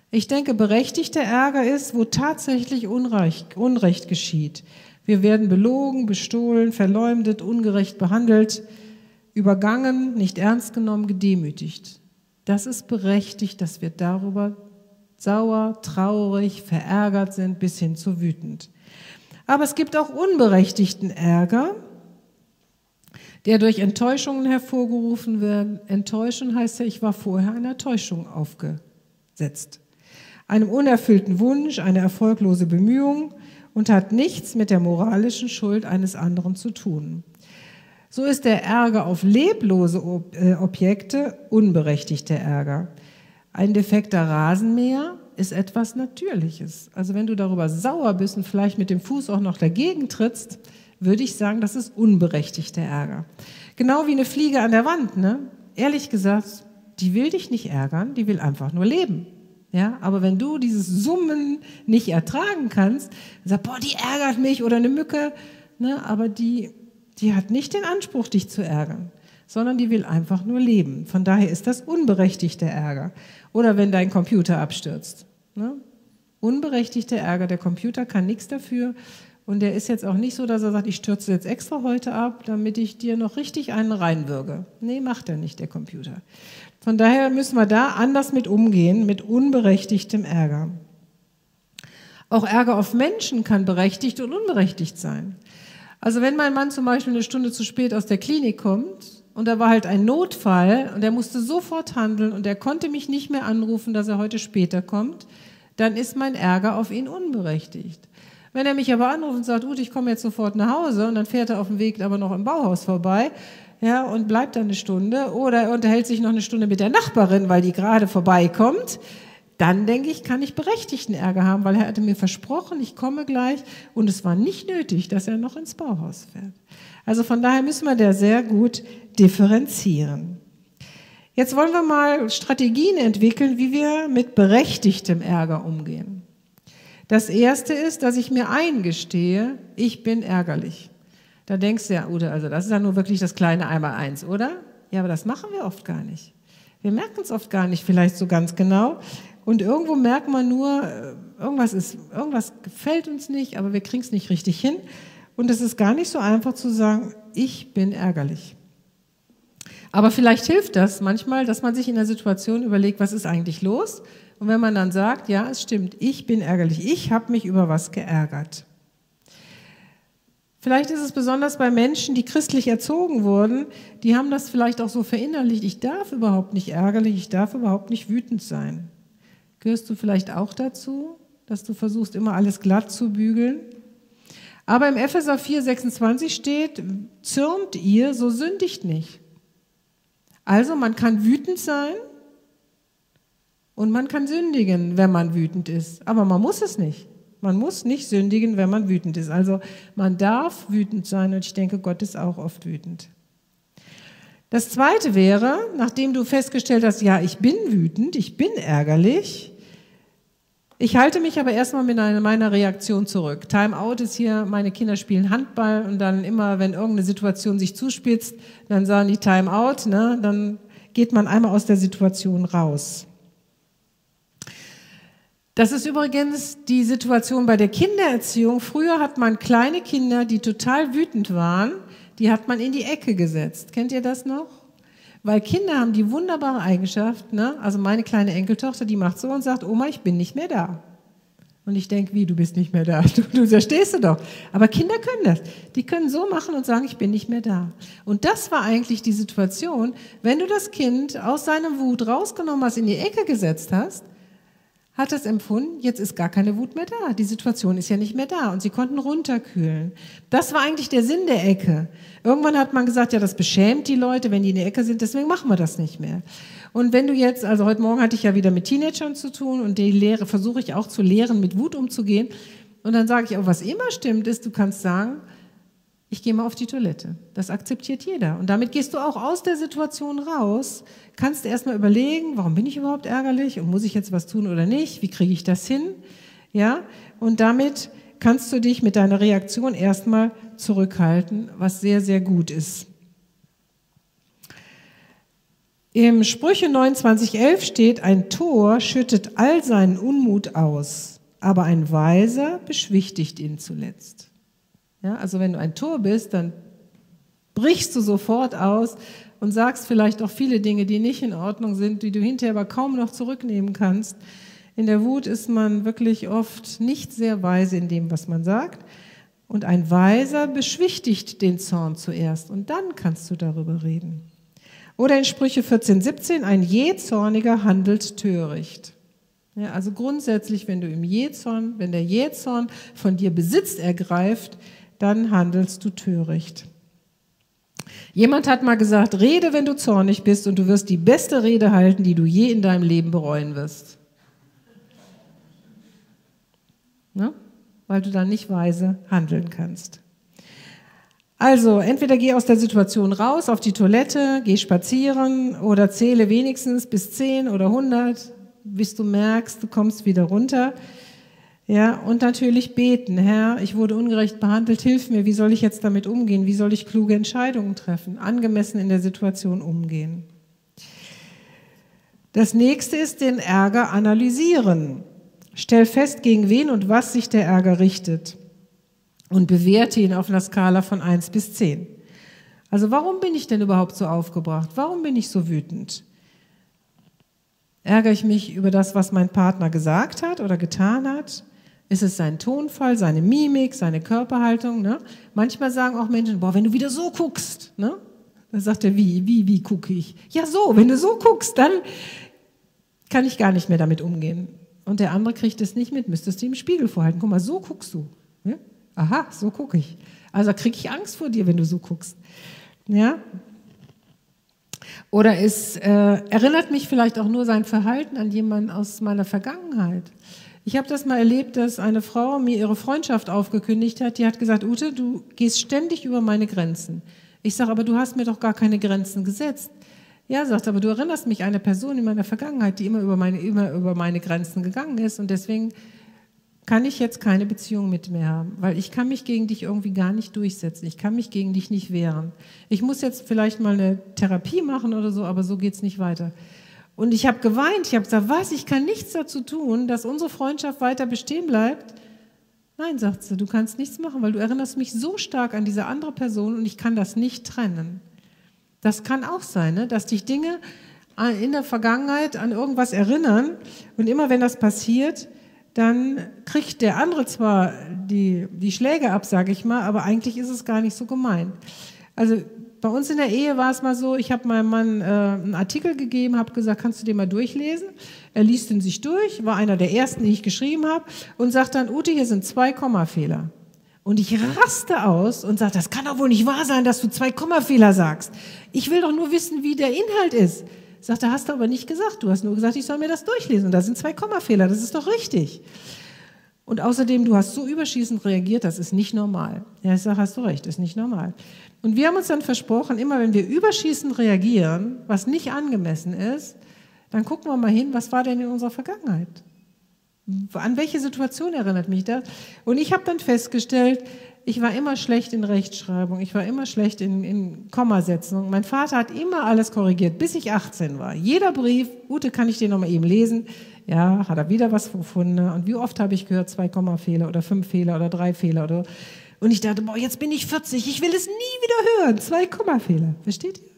Ich denke, berechtigter Ärger ist, wo tatsächlich Unrecht, Unrecht geschieht. Wir werden belogen, bestohlen, verleumdet, ungerecht behandelt, übergangen, nicht ernst genommen, gedemütigt. Das ist berechtigt, dass wir darüber sauer, traurig, verärgert sind, bis hin zu wütend. Aber es gibt auch unberechtigten Ärger, der durch Enttäuschungen hervorgerufen wird. Enttäuschen heißt ja, ich war vorher einer Täuschung aufgesetzt einem unerfüllten Wunsch, eine erfolglose Bemühung und hat nichts mit der moralischen Schuld eines anderen zu tun. So ist der Ärger auf leblose äh, Objekte unberechtigter Ärger. Ein defekter Rasenmäher ist etwas Natürliches. Also wenn du darüber sauer bist und vielleicht mit dem Fuß auch noch dagegen trittst, würde ich sagen, das ist unberechtigter Ärger. Genau wie eine Fliege an der Wand. Ne? Ehrlich gesagt, die will dich nicht ärgern, die will einfach nur leben. Ja, aber wenn du dieses Summen nicht ertragen kannst, sag, boah, die ärgert mich oder eine Mücke, ne, aber die, die hat nicht den Anspruch, dich zu ärgern, sondern die will einfach nur leben. Von daher ist das unberechtigter Ärger. Oder wenn dein Computer abstürzt. Ne? Unberechtigter Ärger. Der Computer kann nichts dafür. Und der ist jetzt auch nicht so, dass er sagt, ich stürze jetzt extra heute ab, damit ich dir noch richtig einen reinwürge. Nee, macht er nicht, der Computer. Von daher müssen wir da anders mit umgehen, mit unberechtigtem Ärger. Auch Ärger auf Menschen kann berechtigt und unberechtigt sein. Also wenn mein Mann zum Beispiel eine Stunde zu spät aus der Klinik kommt und da war halt ein Notfall und er musste sofort handeln und er konnte mich nicht mehr anrufen, dass er heute später kommt, dann ist mein Ärger auf ihn unberechtigt. Wenn er mich aber anruft und sagt, gut, ich komme jetzt sofort nach Hause und dann fährt er auf dem Weg aber noch im Bauhaus vorbei, ja, und bleibt dann eine Stunde oder er unterhält sich noch eine Stunde mit der Nachbarin, weil die gerade vorbeikommt, dann denke ich, kann ich berechtigten Ärger haben, weil er hatte mir versprochen, ich komme gleich und es war nicht nötig, dass er noch ins Bauhaus fährt. Also von daher müssen wir da sehr gut differenzieren. Jetzt wollen wir mal Strategien entwickeln, wie wir mit berechtigtem Ärger umgehen. Das erste ist, dass ich mir eingestehe, ich bin ärgerlich. Da denkst du ja, Ute, also das ist ja nur wirklich das kleine Einmal-Eins, oder? Ja, aber das machen wir oft gar nicht. Wir merken es oft gar nicht vielleicht so ganz genau. Und irgendwo merkt man nur, äh, irgendwas, ist, irgendwas gefällt uns nicht, aber wir kriegen es nicht richtig hin. Und es ist gar nicht so einfach zu sagen, ich bin ärgerlich. Aber vielleicht hilft das manchmal, dass man sich in der Situation überlegt, was ist eigentlich los? Und wenn man dann sagt, ja, es stimmt, ich bin ärgerlich, ich habe mich über was geärgert. Vielleicht ist es besonders bei Menschen, die christlich erzogen wurden, die haben das vielleicht auch so verinnerlicht, ich darf überhaupt nicht ärgerlich, ich darf überhaupt nicht wütend sein. Gehörst du vielleicht auch dazu, dass du versuchst, immer alles glatt zu bügeln? Aber im Epheser 4, 26 steht, zürnt ihr, so sündigt nicht. Also man kann wütend sein und man kann sündigen, wenn man wütend ist. Aber man muss es nicht. Man muss nicht sündigen, wenn man wütend ist. Also man darf wütend sein und ich denke, Gott ist auch oft wütend. Das Zweite wäre, nachdem du festgestellt hast, ja, ich bin wütend, ich bin ärgerlich, ich halte mich aber erstmal mit einer, meiner Reaktion zurück. Timeout ist hier, meine Kinder spielen Handball und dann immer, wenn irgendeine Situation sich zuspitzt, dann sagen die Timeout, ne, dann geht man einmal aus der Situation raus. Das ist übrigens die Situation bei der Kindererziehung. Früher hat man kleine Kinder, die total wütend waren, die hat man in die Ecke gesetzt. Kennt ihr das noch? Weil Kinder haben die wunderbare Eigenschaft, ne? also meine kleine Enkeltochter, die macht so und sagt, Oma, ich bin nicht mehr da. Und ich denke, wie, du bist nicht mehr da? Du, du verstehst du doch. Aber Kinder können das. Die können so machen und sagen, ich bin nicht mehr da. Und das war eigentlich die Situation, wenn du das Kind aus seinem Wut rausgenommen hast, in die Ecke gesetzt hast, hat es empfunden, jetzt ist gar keine Wut mehr da. Die Situation ist ja nicht mehr da und sie konnten runterkühlen. Das war eigentlich der Sinn der Ecke. Irgendwann hat man gesagt, ja, das beschämt die Leute, wenn die in der Ecke sind, deswegen machen wir das nicht mehr. Und wenn du jetzt, also heute Morgen hatte ich ja wieder mit Teenagern zu tun und die Lehre versuche ich auch zu lehren, mit Wut umzugehen. Und dann sage ich auch, was immer stimmt, ist, du kannst sagen, ich gehe mal auf die Toilette. Das akzeptiert jeder. Und damit gehst du auch aus der Situation raus, kannst erstmal überlegen, warum bin ich überhaupt ärgerlich und muss ich jetzt was tun oder nicht? Wie kriege ich das hin? Ja? Und damit kannst du dich mit deiner Reaktion erstmal zurückhalten, was sehr, sehr gut ist. Im Sprüche 29.11 steht, ein Tor schüttet all seinen Unmut aus, aber ein Weiser beschwichtigt ihn zuletzt. Ja, also wenn du ein Tor bist, dann brichst du sofort aus und sagst vielleicht auch viele Dinge, die nicht in Ordnung sind, die du hinterher aber kaum noch zurücknehmen kannst. In der Wut ist man wirklich oft nicht sehr weise in dem, was man sagt. Und ein Weiser beschwichtigt den Zorn zuerst und dann kannst du darüber reden. Oder in Sprüche 14, 17, ein Jähzorniger handelt töricht. Ja, also grundsätzlich, wenn du im Jähzorn, wenn der Jähzorn von dir Besitz ergreift, dann handelst du töricht. Jemand hat mal gesagt, rede, wenn du zornig bist und du wirst die beste Rede halten, die du je in deinem Leben bereuen wirst. Ne? Weil du dann nicht weise handeln kannst. Also, entweder geh aus der Situation raus auf die Toilette, geh spazieren oder zähle wenigstens bis 10 oder 100, bis du merkst, du kommst wieder runter. Ja, und natürlich beten. Herr, ich wurde ungerecht behandelt, hilf mir, wie soll ich jetzt damit umgehen? Wie soll ich kluge Entscheidungen treffen? Angemessen in der Situation umgehen. Das nächste ist den Ärger analysieren. Stell fest, gegen wen und was sich der Ärger richtet und bewerte ihn auf einer Skala von 1 bis 10. Also warum bin ich denn überhaupt so aufgebracht? Warum bin ich so wütend? Ärgere ich mich über das, was mein Partner gesagt hat oder getan hat? Ist es sein Tonfall, seine Mimik, seine Körperhaltung? Ne? Manchmal sagen auch Menschen, boah, wenn du wieder so guckst, ne? Dann sagt er, wie, wie, wie gucke ich? Ja, so, wenn du so guckst, dann kann ich gar nicht mehr damit umgehen. Und der andere kriegt es nicht mit, müsstest du ihm Spiegel vorhalten. Guck mal, so guckst du. Ja? Aha, so gucke ich. Also kriege ich Angst vor dir, wenn du so guckst. Ja? Oder es äh, erinnert mich vielleicht auch nur sein Verhalten an jemanden aus meiner Vergangenheit. Ich habe das mal erlebt, dass eine Frau mir ihre Freundschaft aufgekündigt hat. Die hat gesagt, Ute, du gehst ständig über meine Grenzen. Ich sage, aber du hast mir doch gar keine Grenzen gesetzt. Ja, sagt, aber du erinnerst mich an eine Person in meiner Vergangenheit, die immer über meine, immer über meine Grenzen gegangen ist und deswegen kann ich jetzt keine Beziehung mit mir haben, weil ich kann mich gegen dich irgendwie gar nicht durchsetzen. Ich kann mich gegen dich nicht wehren. Ich muss jetzt vielleicht mal eine Therapie machen oder so, aber so geht's nicht weiter. Und ich habe geweint, ich habe gesagt, was, ich kann nichts dazu tun, dass unsere Freundschaft weiter bestehen bleibt. Nein, sagt sie, du kannst nichts machen, weil du erinnerst mich so stark an diese andere Person und ich kann das nicht trennen. Das kann auch sein, ne? dass dich Dinge in der Vergangenheit an irgendwas erinnern und immer wenn das passiert, dann kriegt der andere zwar die, die Schläge ab, sage ich mal, aber eigentlich ist es gar nicht so gemeint. Also bei uns in der Ehe war es mal so, ich habe meinem Mann äh, einen Artikel gegeben, habe gesagt, kannst du den mal durchlesen? Er liest ihn sich durch, war einer der ersten, die ich geschrieben habe und sagt dann, Ute, hier sind zwei Kommafehler. Und ich raste aus und sage, das kann doch wohl nicht wahr sein, dass du zwei Kommafehler sagst. Ich will doch nur wissen, wie der Inhalt ist. Sagt er, hast du aber nicht gesagt. Du hast nur gesagt, ich soll mir das durchlesen. Und da sind zwei Kommafehler. Das ist doch richtig. Und außerdem, du hast so überschießend reagiert, das ist nicht normal. Ja, ich sage, hast du recht, ist nicht normal. Und wir haben uns dann versprochen, immer wenn wir überschießend reagieren, was nicht angemessen ist, dann gucken wir mal hin, was war denn in unserer Vergangenheit? An welche Situation erinnert mich das? Und ich habe dann festgestellt, ich war immer schlecht in Rechtschreibung, ich war immer schlecht in, in Kommasetzung. Mein Vater hat immer alles korrigiert, bis ich 18 war. Jeder Brief, Ute, kann ich den nochmal eben lesen? Ja, hat er wieder was gefunden. Und wie oft habe ich gehört, zwei Kommafehler oder fünf Fehler oder drei Fehler oder. Und ich dachte, boah, jetzt bin ich 40, ich will es nie wieder hören. Zwei Kommafehler. Versteht ihr?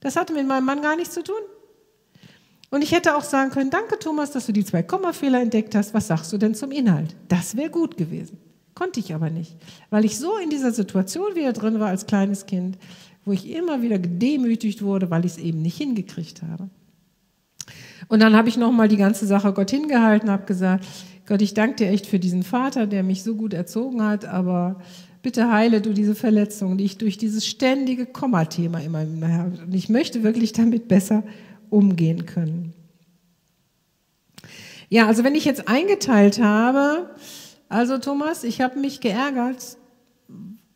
Das hatte mit meinem Mann gar nichts zu tun. Und ich hätte auch sagen können, danke Thomas, dass du die zwei Kommafehler entdeckt hast. Was sagst du denn zum Inhalt? Das wäre gut gewesen. Konnte ich aber nicht, weil ich so in dieser Situation wieder drin war als kleines Kind, wo ich immer wieder gedemütigt wurde, weil ich es eben nicht hingekriegt habe. Und dann habe ich nochmal die ganze Sache Gott hingehalten, habe gesagt, Gott, ich danke dir echt für diesen Vater, der mich so gut erzogen hat, aber bitte heile du diese Verletzung, die ich durch dieses ständige Komma-Thema immer habe. Und ich möchte wirklich damit besser umgehen können. Ja, also wenn ich jetzt eingeteilt habe, also Thomas, ich habe mich geärgert,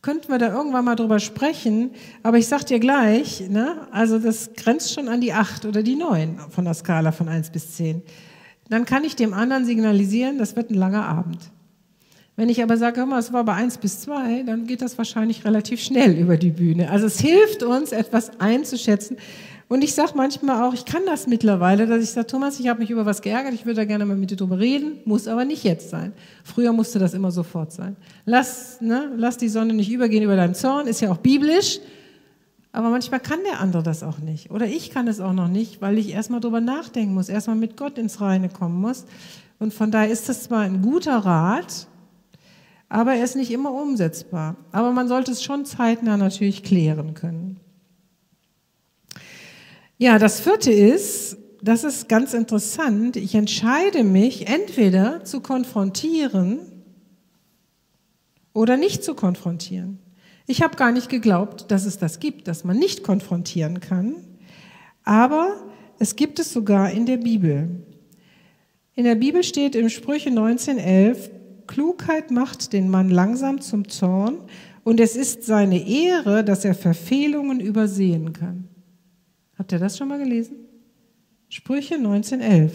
könnten wir da irgendwann mal drüber sprechen, aber ich sag dir gleich, ne, also das grenzt schon an die acht oder die neun von der Skala von eins bis zehn. Dann kann ich dem anderen signalisieren, das wird ein langer Abend. Wenn ich aber sage, hör mal, es war bei eins bis zwei, dann geht das wahrscheinlich relativ schnell über die Bühne. Also es hilft uns, etwas einzuschätzen. Und ich sage manchmal auch, ich kann das mittlerweile, dass ich sage, Thomas, ich habe mich über was geärgert, ich würde da gerne mal mit dir drüber reden, muss aber nicht jetzt sein. Früher musste das immer sofort sein. Lass, ne, lass die Sonne nicht übergehen über deinen Zorn, ist ja auch biblisch. Aber manchmal kann der andere das auch nicht. Oder ich kann es auch noch nicht, weil ich erstmal drüber nachdenken muss, erstmal mit Gott ins Reine kommen muss. Und von daher ist das zwar ein guter Rat, aber er ist nicht immer umsetzbar. Aber man sollte es schon zeitnah natürlich klären können. Ja, das vierte ist, das ist ganz interessant, ich entscheide mich entweder zu konfrontieren oder nicht zu konfrontieren. Ich habe gar nicht geglaubt, dass es das gibt, dass man nicht konfrontieren kann, aber es gibt es sogar in der Bibel. In der Bibel steht im Sprüche 19.11, Klugheit macht den Mann langsam zum Zorn und es ist seine Ehre, dass er Verfehlungen übersehen kann. Habt ihr das schon mal gelesen? Sprüche 19.11.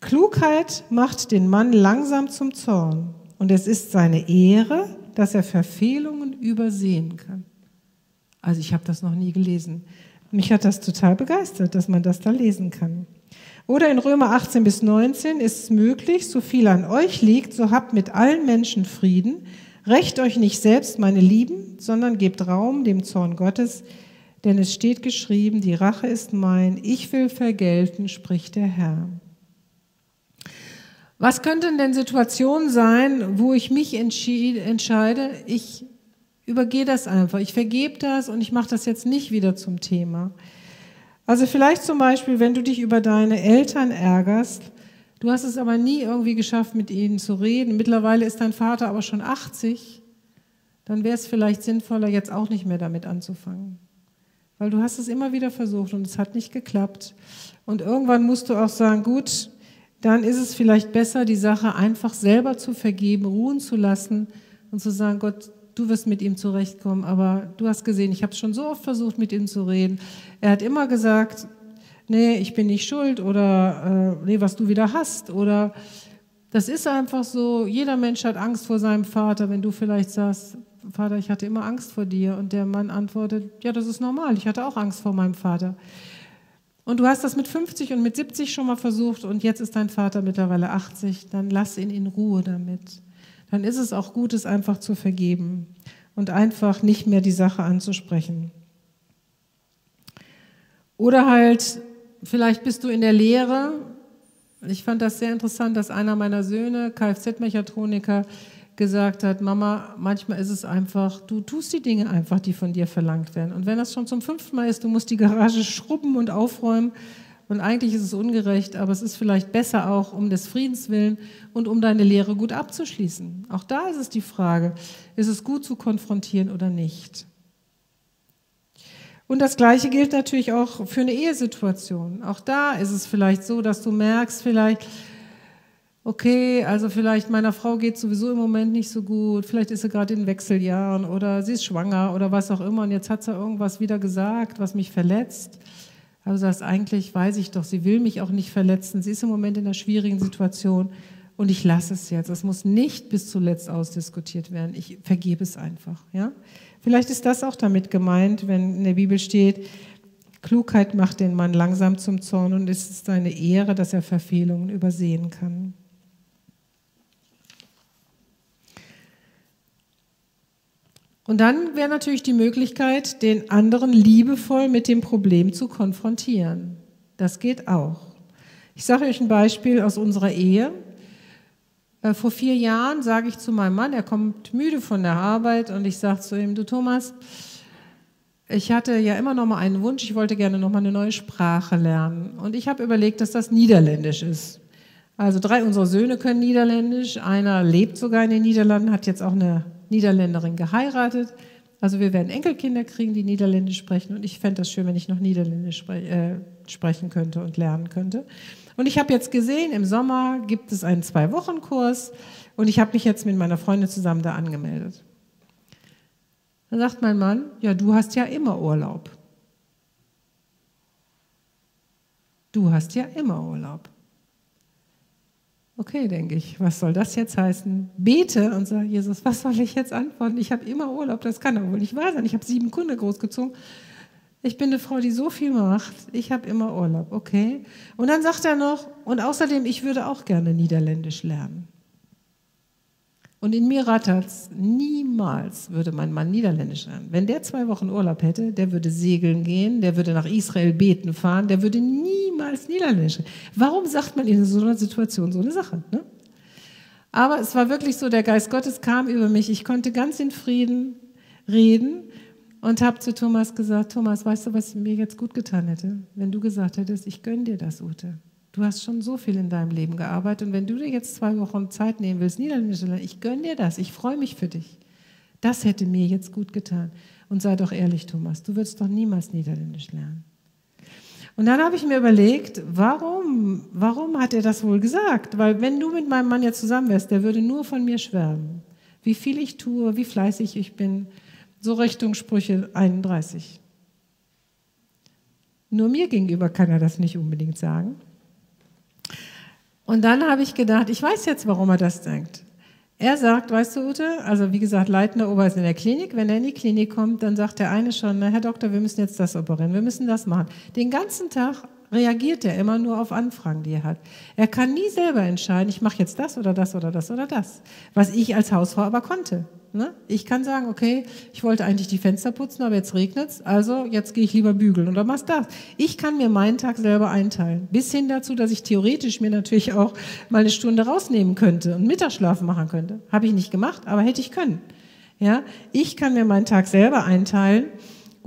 Klugheit macht den Mann langsam zum Zorn und es ist seine Ehre, dass er Verfehlungen übersehen kann. Also ich habe das noch nie gelesen. Mich hat das total begeistert, dass man das da lesen kann. Oder in Römer 18 bis 19 ist es möglich, so viel an euch liegt, so habt mit allen Menschen Frieden. Recht euch nicht selbst, meine Lieben, sondern gebt Raum dem Zorn Gottes, denn es steht geschrieben, die Rache ist mein, ich will vergelten, spricht der Herr. Was könnten denn Situationen sein, wo ich mich entscheide, ich übergehe das einfach, ich vergebe das und ich mache das jetzt nicht wieder zum Thema. Also vielleicht zum Beispiel, wenn du dich über deine Eltern ärgerst, du hast es aber nie irgendwie geschafft, mit ihnen zu reden, mittlerweile ist dein Vater aber schon 80, dann wäre es vielleicht sinnvoller, jetzt auch nicht mehr damit anzufangen. Weil du hast es immer wieder versucht und es hat nicht geklappt. Und irgendwann musst du auch sagen, gut, dann ist es vielleicht besser, die Sache einfach selber zu vergeben, ruhen zu lassen und zu sagen, Gott, du wirst mit ihm zurechtkommen. Aber du hast gesehen, ich habe schon so oft versucht, mit ihm zu reden. Er hat immer gesagt, nee, ich bin nicht schuld oder äh, nee, was du wieder hast oder das ist einfach so. Jeder Mensch hat Angst vor seinem Vater. Wenn du vielleicht sagst, Vater, ich hatte immer Angst vor dir. Und der Mann antwortet, ja, das ist normal, ich hatte auch Angst vor meinem Vater. Und du hast das mit 50 und mit 70 schon mal versucht und jetzt ist dein Vater mittlerweile 80, dann lass ihn in Ruhe damit. Dann ist es auch gut, es einfach zu vergeben und einfach nicht mehr die Sache anzusprechen. Oder halt, vielleicht bist du in der Lehre. Ich fand das sehr interessant, dass einer meiner Söhne, Kfz-Mechatroniker, gesagt hat, Mama, manchmal ist es einfach, du tust die Dinge einfach, die von dir verlangt werden. Und wenn das schon zum fünften Mal ist, du musst die Garage schrubben und aufräumen, und eigentlich ist es ungerecht, aber es ist vielleicht besser auch um des Friedens willen und um deine Lehre gut abzuschließen. Auch da ist es die Frage, ist es gut zu konfrontieren oder nicht? Und das Gleiche gilt natürlich auch für eine Ehesituation. Auch da ist es vielleicht so, dass du merkst, vielleicht, okay, also vielleicht meiner Frau geht sowieso im Moment nicht so gut, vielleicht ist sie gerade in Wechseljahren oder sie ist schwanger oder was auch immer und jetzt hat sie irgendwas wieder gesagt, was mich verletzt. Aber du sagst, eigentlich weiß ich doch, sie will mich auch nicht verletzen, sie ist im Moment in einer schwierigen Situation und ich lasse es jetzt. Es muss nicht bis zuletzt ausdiskutiert werden. Ich vergebe es einfach. Ja? Vielleicht ist das auch damit gemeint, wenn in der Bibel steht, Klugheit macht den Mann langsam zum Zorn und es ist seine Ehre, dass er Verfehlungen übersehen kann. Und dann wäre natürlich die Möglichkeit, den anderen liebevoll mit dem Problem zu konfrontieren. Das geht auch. Ich sage euch ein Beispiel aus unserer Ehe. Äh, vor vier Jahren sage ich zu meinem Mann, er kommt müde von der Arbeit und ich sage zu ihm, du Thomas, ich hatte ja immer noch mal einen Wunsch, ich wollte gerne noch mal eine neue Sprache lernen. Und ich habe überlegt, dass das Niederländisch ist. Also drei unserer Söhne können Niederländisch, einer lebt sogar in den Niederlanden, hat jetzt auch eine Niederländerin geheiratet. Also wir werden Enkelkinder kriegen, die Niederländisch sprechen. Und ich fände das schön, wenn ich noch Niederländisch spre äh, sprechen könnte und lernen könnte. Und ich habe jetzt gesehen, im Sommer gibt es einen Zwei-Wochen-Kurs. Und ich habe mich jetzt mit meiner Freundin zusammen da angemeldet. Dann sagt mein Mann, ja, du hast ja immer Urlaub. Du hast ja immer Urlaub. Okay, denke ich, was soll das jetzt heißen? Bete und sage, Jesus, was soll ich jetzt antworten? Ich habe immer Urlaub, das kann doch wohl nicht wahr sein. Ich habe sieben Kunden großgezogen. Ich bin eine Frau, die so viel macht. Ich habe immer Urlaub, okay? Und dann sagt er noch, und außerdem, ich würde auch gerne Niederländisch lernen. Und in mir rattert's, niemals würde mein Mann Niederländisch lernen. Wenn der zwei Wochen Urlaub hätte, der würde segeln gehen, der würde nach Israel beten fahren, der würde niemals Niederländisch. Warum sagt man in so einer Situation so eine Sache? Ne? Aber es war wirklich so, der Geist Gottes kam über mich. Ich konnte ganz in Frieden reden und habe zu Thomas gesagt, Thomas, weißt du, was mir jetzt gut getan hätte? Wenn du gesagt hättest, ich gönne dir das, Ute. Du hast schon so viel in deinem Leben gearbeitet und wenn du dir jetzt zwei Wochen Zeit nehmen willst, Niederländisch zu lernen, ich gönne dir das, ich freue mich für dich. Das hätte mir jetzt gut getan. Und sei doch ehrlich, Thomas, du würdest doch niemals Niederländisch lernen. Und dann habe ich mir überlegt, warum, warum hat er das wohl gesagt? Weil wenn du mit meinem Mann jetzt zusammen wärst, der würde nur von mir schwärmen. Wie viel ich tue, wie fleißig ich bin. So Richtung Sprüche 31. Nur mir gegenüber kann er das nicht unbedingt sagen. Und dann habe ich gedacht, ich weiß jetzt, warum er das denkt. Er sagt, weißt du, Ute, also wie gesagt, leitender Oberst in der Klinik, wenn er in die Klinik kommt, dann sagt der eine schon, na, Herr Doktor, wir müssen jetzt das operieren, wir müssen das machen. Den ganzen Tag reagiert er immer nur auf Anfragen, die er hat. Er kann nie selber entscheiden, ich mache jetzt das oder das oder das oder das, was ich als Hausfrau aber konnte. Ne? Ich kann sagen, okay, ich wollte eigentlich die Fenster putzen, aber jetzt regnet es, also jetzt gehe ich lieber bügeln oder machst das. Ich kann mir meinen Tag selber einteilen. Bis hin dazu, dass ich theoretisch mir natürlich auch mal eine Stunde rausnehmen könnte und Mittagsschlafen machen könnte. Habe ich nicht gemacht, aber hätte ich können. Ja, ich kann mir meinen Tag selber einteilen.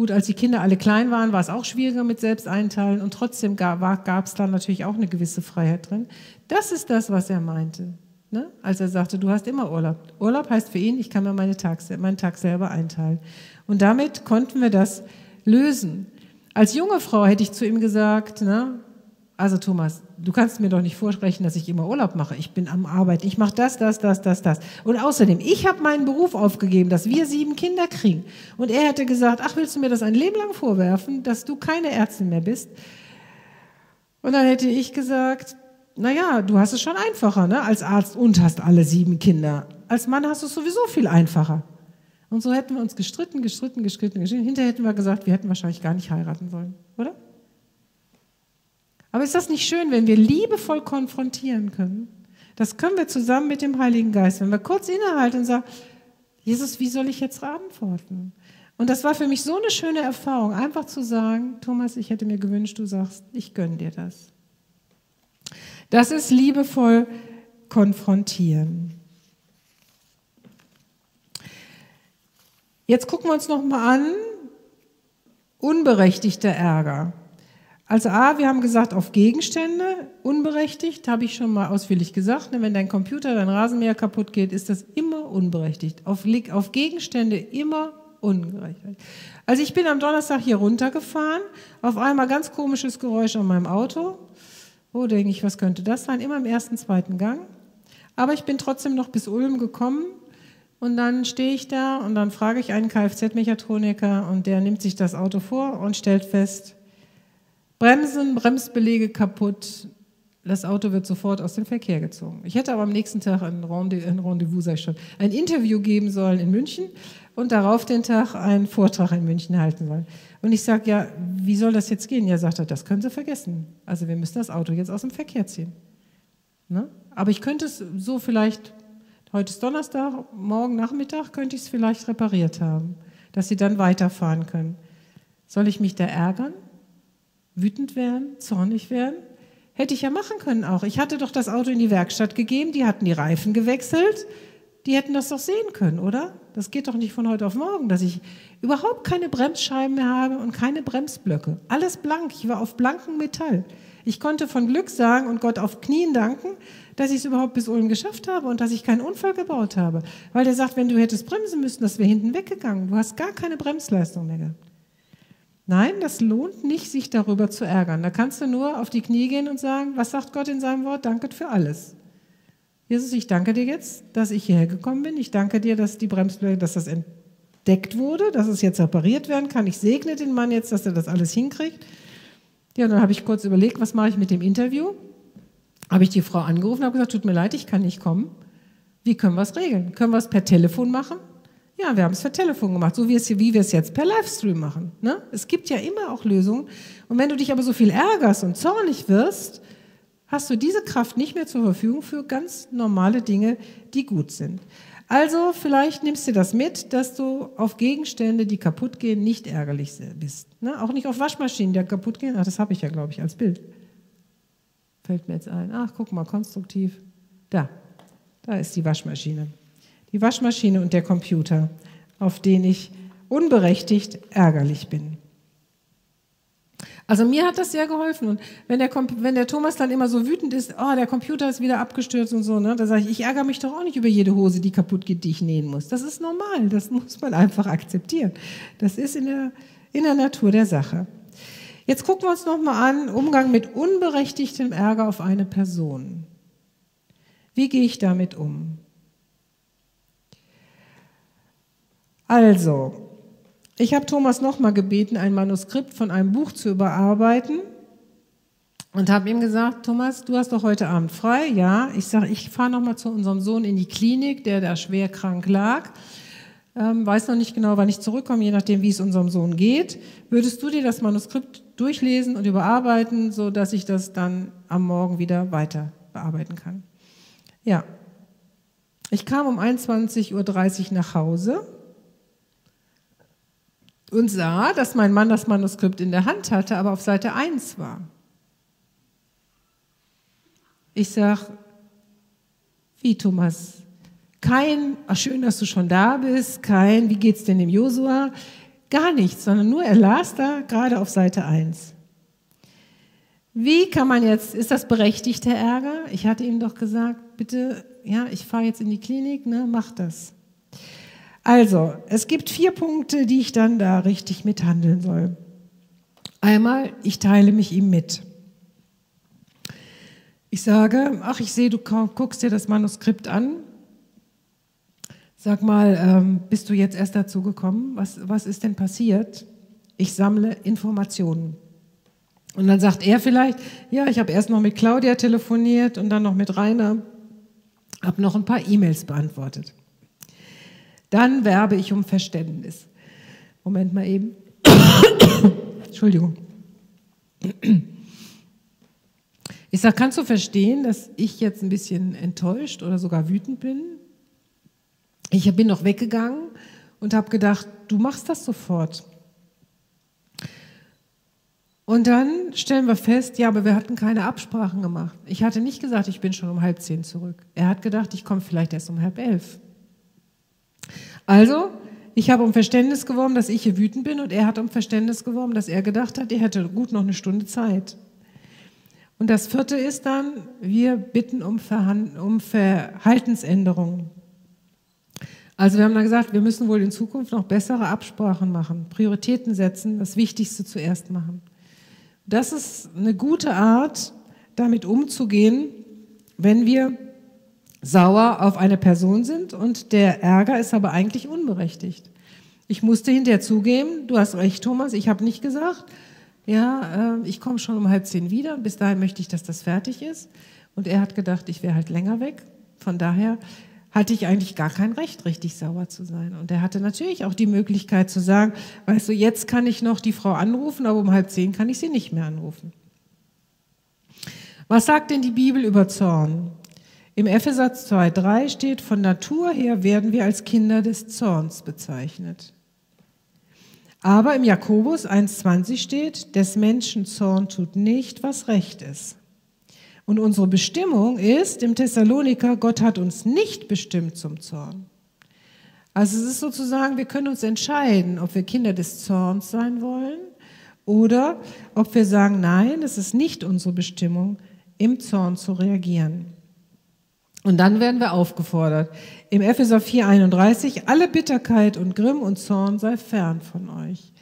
Gut, als die Kinder alle klein waren, war es auch schwieriger mit selbst einteilen und trotzdem gab es da natürlich auch eine gewisse Freiheit drin. Das ist das, was er meinte. Ne? Als er sagte, du hast immer Urlaub. Urlaub heißt für ihn, ich kann mir meine Tag, meinen Tag selber einteilen. Und damit konnten wir das lösen. Als junge Frau hätte ich zu ihm gesagt, ne, also Thomas, du kannst mir doch nicht vorsprechen, dass ich immer Urlaub mache. Ich bin am Arbeiten, ich mache das, das, das, das, das. Und außerdem, ich habe meinen Beruf aufgegeben, dass wir sieben Kinder kriegen. Und er hätte gesagt, ach, willst du mir das ein Leben lang vorwerfen, dass du keine Ärztin mehr bist? Und dann hätte ich gesagt, naja, du hast es schon einfacher, ne? Als Arzt und hast alle sieben Kinder. Als Mann hast du es sowieso viel einfacher. Und so hätten wir uns gestritten, gestritten, gestritten, gestritten. Hinterher hätten wir gesagt, wir hätten wahrscheinlich gar nicht heiraten sollen, oder? Aber ist das nicht schön, wenn wir liebevoll konfrontieren können? Das können wir zusammen mit dem Heiligen Geist. Wenn wir kurz innehalten und sagen, Jesus, wie soll ich jetzt antworten? Und das war für mich so eine schöne Erfahrung, einfach zu sagen, Thomas, ich hätte mir gewünscht, du sagst, ich gönne dir das. Das ist liebevoll konfrontieren. Jetzt gucken wir uns noch mal an unberechtigter Ärger. Also A, wir haben gesagt auf Gegenstände, unberechtigt, habe ich schon mal ausführlich gesagt. Ne, wenn dein Computer, dein Rasenmäher kaputt geht, ist das immer unberechtigt. Auf, auf Gegenstände immer unberechtigt. Also ich bin am Donnerstag hier runtergefahren, auf einmal ganz komisches Geräusch an meinem Auto. Oh, denke ich, was könnte das sein? Immer im ersten, zweiten Gang. Aber ich bin trotzdem noch bis Ulm gekommen und dann stehe ich da und dann frage ich einen Kfz-Mechatroniker und der nimmt sich das Auto vor und stellt fest, Bremsen, Bremsbelege kaputt, das Auto wird sofort aus dem Verkehr gezogen. Ich hätte aber am nächsten Tag ein Rendezvous, ein Rendezvous sag ich schon, ein Interview geben sollen in München und darauf den Tag einen Vortrag in München halten sollen. Und ich sage, ja, wie soll das jetzt gehen? Ja, sagt er, das können Sie vergessen. Also wir müssen das Auto jetzt aus dem Verkehr ziehen. Ne? Aber ich könnte es so vielleicht, heute ist Donnerstag, morgen Nachmittag könnte ich es vielleicht repariert haben, dass Sie dann weiterfahren können. Soll ich mich da ärgern? Wütend werden? Zornig werden? Hätte ich ja machen können auch. Ich hatte doch das Auto in die Werkstatt gegeben, die hatten die Reifen gewechselt. Die hätten das doch sehen können, oder? Das geht doch nicht von heute auf morgen, dass ich überhaupt keine Bremsscheiben mehr habe und keine Bremsblöcke. Alles blank. Ich war auf blankem Metall. Ich konnte von Glück sagen und Gott auf Knien danken, dass ich es überhaupt bis Ulm geschafft habe und dass ich keinen Unfall gebaut habe. Weil der sagt, wenn du hättest bremsen müssen, das wäre hinten weggegangen. Du hast gar keine Bremsleistung mehr gehabt. Nein, das lohnt nicht, sich darüber zu ärgern. Da kannst du nur auf die Knie gehen und sagen, was sagt Gott in seinem Wort? Danke für alles. Jesus, ich danke dir jetzt, dass ich hierher gekommen bin. Ich danke dir, dass die Bremsblöcke, dass das entdeckt wurde, dass es jetzt repariert werden kann. Ich segne den Mann jetzt, dass er das alles hinkriegt. Ja, dann habe ich kurz überlegt, was mache ich mit dem Interview? Habe ich die Frau angerufen und habe gesagt, tut mir leid, ich kann nicht kommen. Wie können wir es regeln? Können wir es per Telefon machen? Ja, wir haben es per Telefon gemacht, so wie, es, wie wir es jetzt per Livestream machen. Ne? Es gibt ja immer auch Lösungen. Und wenn du dich aber so viel ärgerst und zornig wirst, hast du diese Kraft nicht mehr zur Verfügung für ganz normale Dinge, die gut sind. Also vielleicht nimmst du das mit, dass du auf Gegenstände, die kaputt gehen, nicht ärgerlich bist. Ne? Auch nicht auf Waschmaschinen, die kaputt gehen. Ach, das habe ich ja, glaube ich, als Bild. Fällt mir jetzt ein. Ach, guck mal, konstruktiv. Da, da ist die Waschmaschine die Waschmaschine und der Computer, auf den ich unberechtigt ärgerlich bin. Also mir hat das sehr geholfen. Und wenn der, wenn der Thomas dann immer so wütend ist, oh, der Computer ist wieder abgestürzt und so, ne, da sage ich, ich ärgere mich doch auch nicht über jede Hose, die kaputt geht, die ich nähen muss. Das ist normal, das muss man einfach akzeptieren. Das ist in der, in der Natur der Sache. Jetzt gucken wir uns nochmal an, Umgang mit unberechtigtem Ärger auf eine Person. Wie gehe ich damit um? Also, ich habe Thomas nochmal gebeten, ein Manuskript von einem Buch zu überarbeiten und habe ihm gesagt, Thomas, du hast doch heute Abend frei. Ja, ich sage, ich fahre nochmal zu unserem Sohn in die Klinik, der da schwer krank lag. Ähm, weiß noch nicht genau, wann ich zurückkomme, je nachdem, wie es unserem Sohn geht. Würdest du dir das Manuskript durchlesen und überarbeiten, so dass ich das dann am Morgen wieder weiter bearbeiten kann? Ja. Ich kam um 21.30 Uhr nach Hause und sah, dass mein Mann das Manuskript in der Hand hatte, aber auf Seite 1 war. Ich sag, wie Thomas? Kein, ach schön, dass du schon da bist, kein, wie geht's denn dem Josua? Gar nichts, sondern nur er las da gerade auf Seite 1. Wie kann man jetzt, ist das berechtigter Ärger? Ich hatte ihm doch gesagt, bitte, ja, ich fahre jetzt in die Klinik, ne, mach das. Also, es gibt vier Punkte, die ich dann da richtig mithandeln soll. Einmal, ich teile mich ihm mit. Ich sage, ach, ich sehe, du guckst dir das Manuskript an. Sag mal, ähm, bist du jetzt erst dazu gekommen? Was, was ist denn passiert? Ich sammle Informationen. Und dann sagt er vielleicht, ja, ich habe erst noch mit Claudia telefoniert und dann noch mit Rainer, habe noch ein paar E-Mails beantwortet. Dann werbe ich um Verständnis. Moment mal eben. Entschuldigung. Ich sage, kannst du verstehen, dass ich jetzt ein bisschen enttäuscht oder sogar wütend bin? Ich bin noch weggegangen und habe gedacht, du machst das sofort. Und dann stellen wir fest, ja, aber wir hatten keine Absprachen gemacht. Ich hatte nicht gesagt, ich bin schon um halb zehn zurück. Er hat gedacht, ich komme vielleicht erst um halb elf. Also, ich habe um Verständnis geworben, dass ich hier wütend bin und er hat um Verständnis geworben, dass er gedacht hat, er hätte gut noch eine Stunde Zeit. Und das vierte ist dann, wir bitten um, Verhand um Verhaltensänderungen. Also wir haben dann gesagt, wir müssen wohl in Zukunft noch bessere Absprachen machen, Prioritäten setzen, das Wichtigste zuerst machen. Das ist eine gute Art, damit umzugehen, wenn wir sauer auf eine Person sind und der Ärger ist aber eigentlich unberechtigt. Ich musste hinterher zugeben, du hast recht, Thomas, ich habe nicht gesagt, ja, äh, ich komme schon um halb zehn wieder, bis dahin möchte ich, dass das fertig ist. Und er hat gedacht, ich wäre halt länger weg. Von daher hatte ich eigentlich gar kein Recht, richtig sauer zu sein. Und er hatte natürlich auch die Möglichkeit zu sagen, weißt du, jetzt kann ich noch die Frau anrufen, aber um halb zehn kann ich sie nicht mehr anrufen. Was sagt denn die Bibel über Zorn? Im Epheser 2,3 steht, von Natur her werden wir als Kinder des Zorns bezeichnet. Aber im Jakobus 1,20 steht, des Menschen Zorn tut nicht, was recht ist. Und unsere Bestimmung ist im Thessaloniker, Gott hat uns nicht bestimmt zum Zorn. Also es ist sozusagen, wir können uns entscheiden, ob wir Kinder des Zorns sein wollen oder ob wir sagen, nein, es ist nicht unsere Bestimmung, im Zorn zu reagieren. Und dann werden wir aufgefordert, im Epheser 4,31, alle Bitterkeit und Grimm und Zorn sei fern von euch.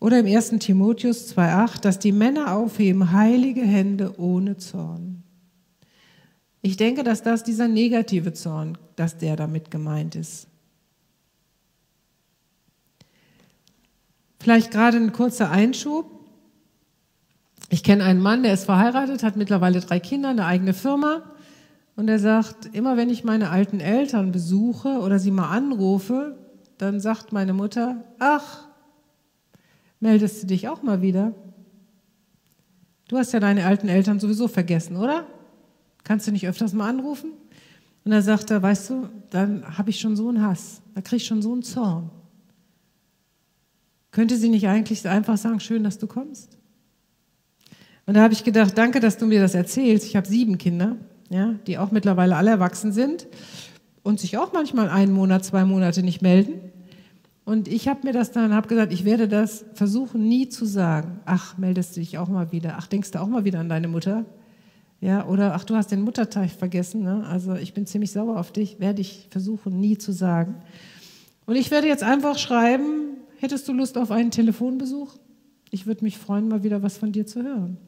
Oder im 1. Timotheus 2,8, dass die Männer aufheben heilige Hände ohne Zorn. Ich denke, dass das dieser negative Zorn, dass der damit gemeint ist. Vielleicht gerade ein kurzer Einschub. Ich kenne einen Mann, der ist verheiratet, hat mittlerweile drei Kinder, eine eigene Firma. Und er sagt, immer wenn ich meine alten Eltern besuche oder sie mal anrufe, dann sagt meine Mutter, ach, meldest du dich auch mal wieder? Du hast ja deine alten Eltern sowieso vergessen, oder? Kannst du nicht öfters mal anrufen? Und er sagte, weißt du, dann habe ich schon so einen Hass, da kriege ich schon so einen Zorn. Könnte sie nicht eigentlich einfach sagen, schön, dass du kommst? Und da habe ich gedacht, danke, dass du mir das erzählst. Ich habe sieben Kinder ja, die auch mittlerweile alle erwachsen sind und sich auch manchmal einen Monat, zwei Monate nicht melden. Und ich habe mir das dann, habe gesagt, ich werde das versuchen, nie zu sagen. Ach, meldest du dich auch mal wieder? Ach, denkst du auch mal wieder an deine Mutter? Ja, oder ach, du hast den Mutterteig vergessen. Ne? Also ich bin ziemlich sauer auf dich. Werde ich versuchen, nie zu sagen. Und ich werde jetzt einfach schreiben, hättest du Lust auf einen Telefonbesuch? Ich würde mich freuen, mal wieder was von dir zu hören.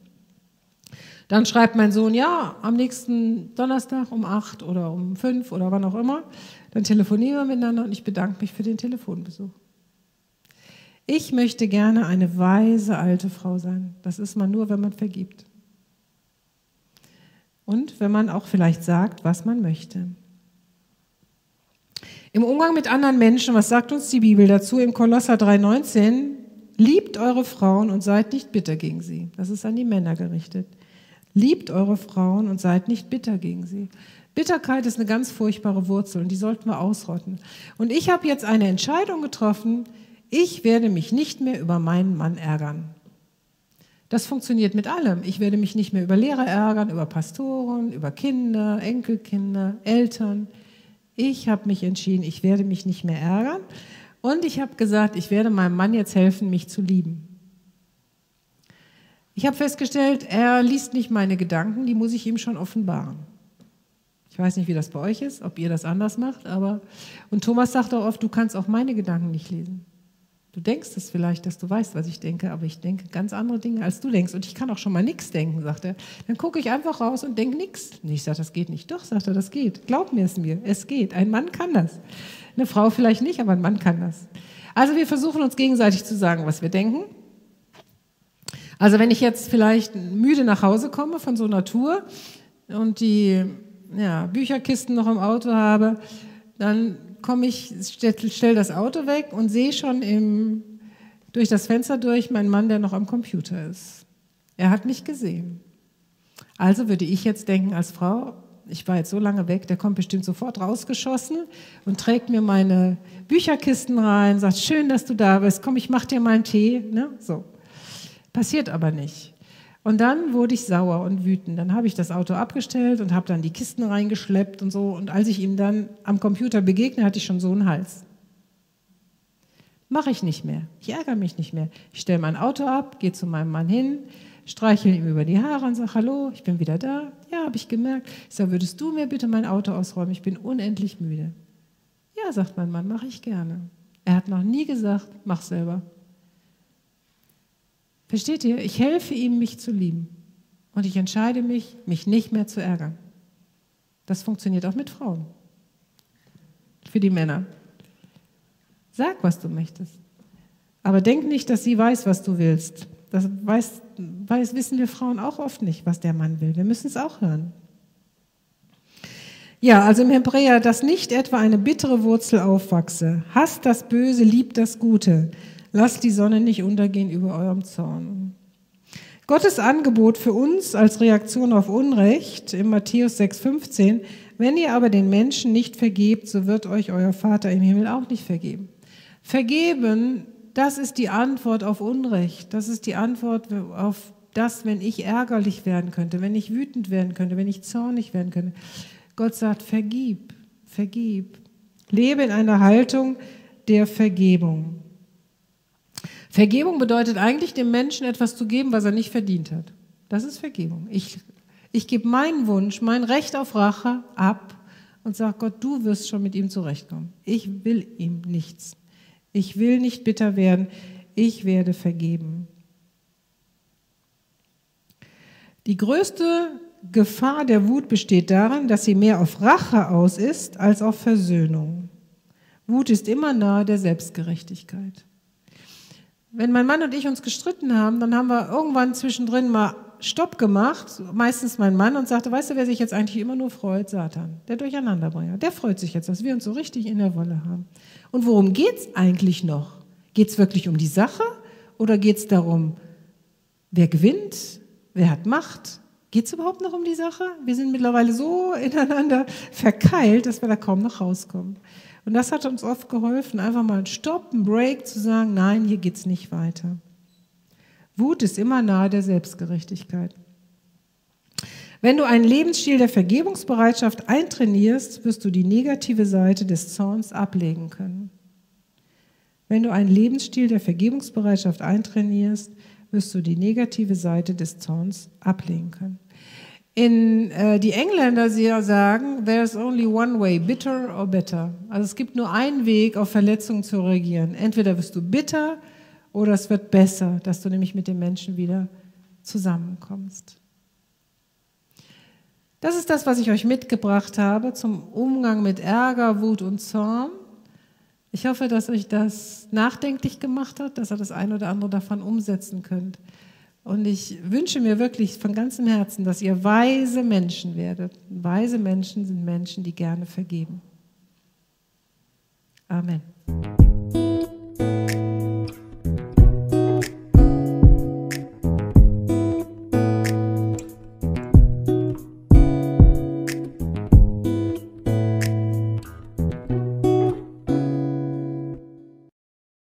Dann schreibt mein Sohn, ja, am nächsten Donnerstag um acht oder um fünf oder wann auch immer. Dann telefonieren wir miteinander und ich bedanke mich für den Telefonbesuch. Ich möchte gerne eine weise alte Frau sein. Das ist man nur, wenn man vergibt. Und wenn man auch vielleicht sagt, was man möchte. Im Umgang mit anderen Menschen, was sagt uns die Bibel dazu? Im Kolosser 3,19, liebt eure Frauen und seid nicht bitter gegen sie. Das ist an die Männer gerichtet. Liebt eure Frauen und seid nicht bitter gegen sie. Bitterkeit ist eine ganz furchtbare Wurzel und die sollten wir ausrotten. Und ich habe jetzt eine Entscheidung getroffen, ich werde mich nicht mehr über meinen Mann ärgern. Das funktioniert mit allem. Ich werde mich nicht mehr über Lehrer ärgern, über Pastoren, über Kinder, Enkelkinder, Eltern. Ich habe mich entschieden, ich werde mich nicht mehr ärgern. Und ich habe gesagt, ich werde meinem Mann jetzt helfen, mich zu lieben. Ich habe festgestellt, er liest nicht meine Gedanken, die muss ich ihm schon offenbaren. Ich weiß nicht, wie das bei euch ist, ob ihr das anders macht, aber und Thomas sagt auch oft, du kannst auch meine Gedanken nicht lesen. Du denkst es vielleicht, dass du weißt, was ich denke, aber ich denke ganz andere Dinge, als du denkst. Und ich kann auch schon mal nichts denken, sagt er. Dann gucke ich einfach raus und denke nichts. Und ich sage, das geht nicht. Doch, sagt er, das geht. Glaub mir es mir, es geht. Ein Mann kann das. Eine Frau vielleicht nicht, aber ein Mann kann das. Also wir versuchen uns gegenseitig zu sagen, was wir denken. Also wenn ich jetzt vielleicht müde nach Hause komme von so einer Tour und die ja, Bücherkisten noch im Auto habe, dann komme ich, stelle stell das Auto weg und sehe schon im, durch das Fenster durch meinen Mann, der noch am Computer ist. Er hat mich gesehen. Also würde ich jetzt denken als Frau, ich war jetzt so lange weg, der kommt bestimmt sofort rausgeschossen und trägt mir meine Bücherkisten rein, sagt, schön, dass du da bist, komm, ich mach dir mal einen Tee. Ne? So. Passiert aber nicht. Und dann wurde ich sauer und wütend. Dann habe ich das Auto abgestellt und habe dann die Kisten reingeschleppt und so. Und als ich ihm dann am Computer begegne, hatte ich schon so einen Hals. Mache ich nicht mehr. Ich ärgere mich nicht mehr. Ich stelle mein Auto ab, gehe zu meinem Mann hin, streichel ihm über die Haare und sage, hallo, ich bin wieder da. Ja, habe ich gemerkt. Ich sage, würdest du mir bitte mein Auto ausräumen? Ich bin unendlich müde. Ja, sagt mein Mann, mache ich gerne. Er hat noch nie gesagt, mach selber. Versteht ihr? Ich helfe ihm, mich zu lieben. Und ich entscheide mich, mich nicht mehr zu ärgern. Das funktioniert auch mit Frauen. Für die Männer. Sag, was du möchtest. Aber denk nicht, dass sie weiß, was du willst. Das weiß, weiß, wissen wir Frauen auch oft nicht, was der Mann will. Wir müssen es auch hören. Ja, also im Hebräer, dass nicht etwa eine bittere Wurzel aufwachse. Hasst das Böse, liebt das Gute. Lasst die Sonne nicht untergehen über eurem Zorn. Gottes Angebot für uns als Reaktion auf Unrecht in Matthäus 6,15, wenn ihr aber den Menschen nicht vergebt, so wird euch euer Vater im Himmel auch nicht vergeben. Vergeben, das ist die Antwort auf Unrecht. Das ist die Antwort auf das, wenn ich ärgerlich werden könnte, wenn ich wütend werden könnte, wenn ich zornig werden könnte. Gott sagt, vergib, vergib. Lebe in einer Haltung der Vergebung. Vergebung bedeutet eigentlich dem Menschen etwas zu geben, was er nicht verdient hat. Das ist Vergebung. Ich, ich gebe meinen Wunsch, mein Recht auf Rache ab und sage, Gott, du wirst schon mit ihm zurechtkommen. Ich will ihm nichts. Ich will nicht bitter werden. Ich werde vergeben. Die größte Gefahr der Wut besteht darin, dass sie mehr auf Rache aus ist als auf Versöhnung. Wut ist immer nahe der Selbstgerechtigkeit. Wenn mein Mann und ich uns gestritten haben, dann haben wir irgendwann zwischendrin mal Stopp gemacht, meistens mein Mann, und sagte, weißt du, wer sich jetzt eigentlich immer nur freut? Satan, der Durcheinanderbringer. Der freut sich jetzt, dass wir uns so richtig in der Wolle haben. Und worum geht's eigentlich noch? Geht's wirklich um die Sache oder geht's darum, wer gewinnt, wer hat Macht, Geht es überhaupt noch um die Sache? Wir sind mittlerweile so ineinander verkeilt, dass wir da kaum noch rauskommen. Und das hat uns oft geholfen, einfach mal einen Stopp, einen Break zu sagen, nein, hier geht es nicht weiter. Wut ist immer nahe der Selbstgerechtigkeit. Wenn du einen Lebensstil der Vergebungsbereitschaft eintrainierst, wirst du die negative Seite des Zorns ablegen können. Wenn du einen Lebensstil der Vergebungsbereitschaft eintrainierst, wirst du die negative Seite des Zorns ablegen können. In, äh, die Engländer sie sagen, there's only one way, bitter or better. Also es gibt nur einen Weg, auf Verletzungen zu reagieren. Entweder wirst du bitter oder es wird besser, dass du nämlich mit dem Menschen wieder zusammenkommst. Das ist das, was ich euch mitgebracht habe zum Umgang mit Ärger, Wut und Zorn. Ich hoffe, dass euch das nachdenklich gemacht hat, dass ihr das ein oder andere davon umsetzen könnt. Und ich wünsche mir wirklich von ganzem Herzen, dass ihr weise Menschen werdet. Weise Menschen sind Menschen, die gerne vergeben. Amen.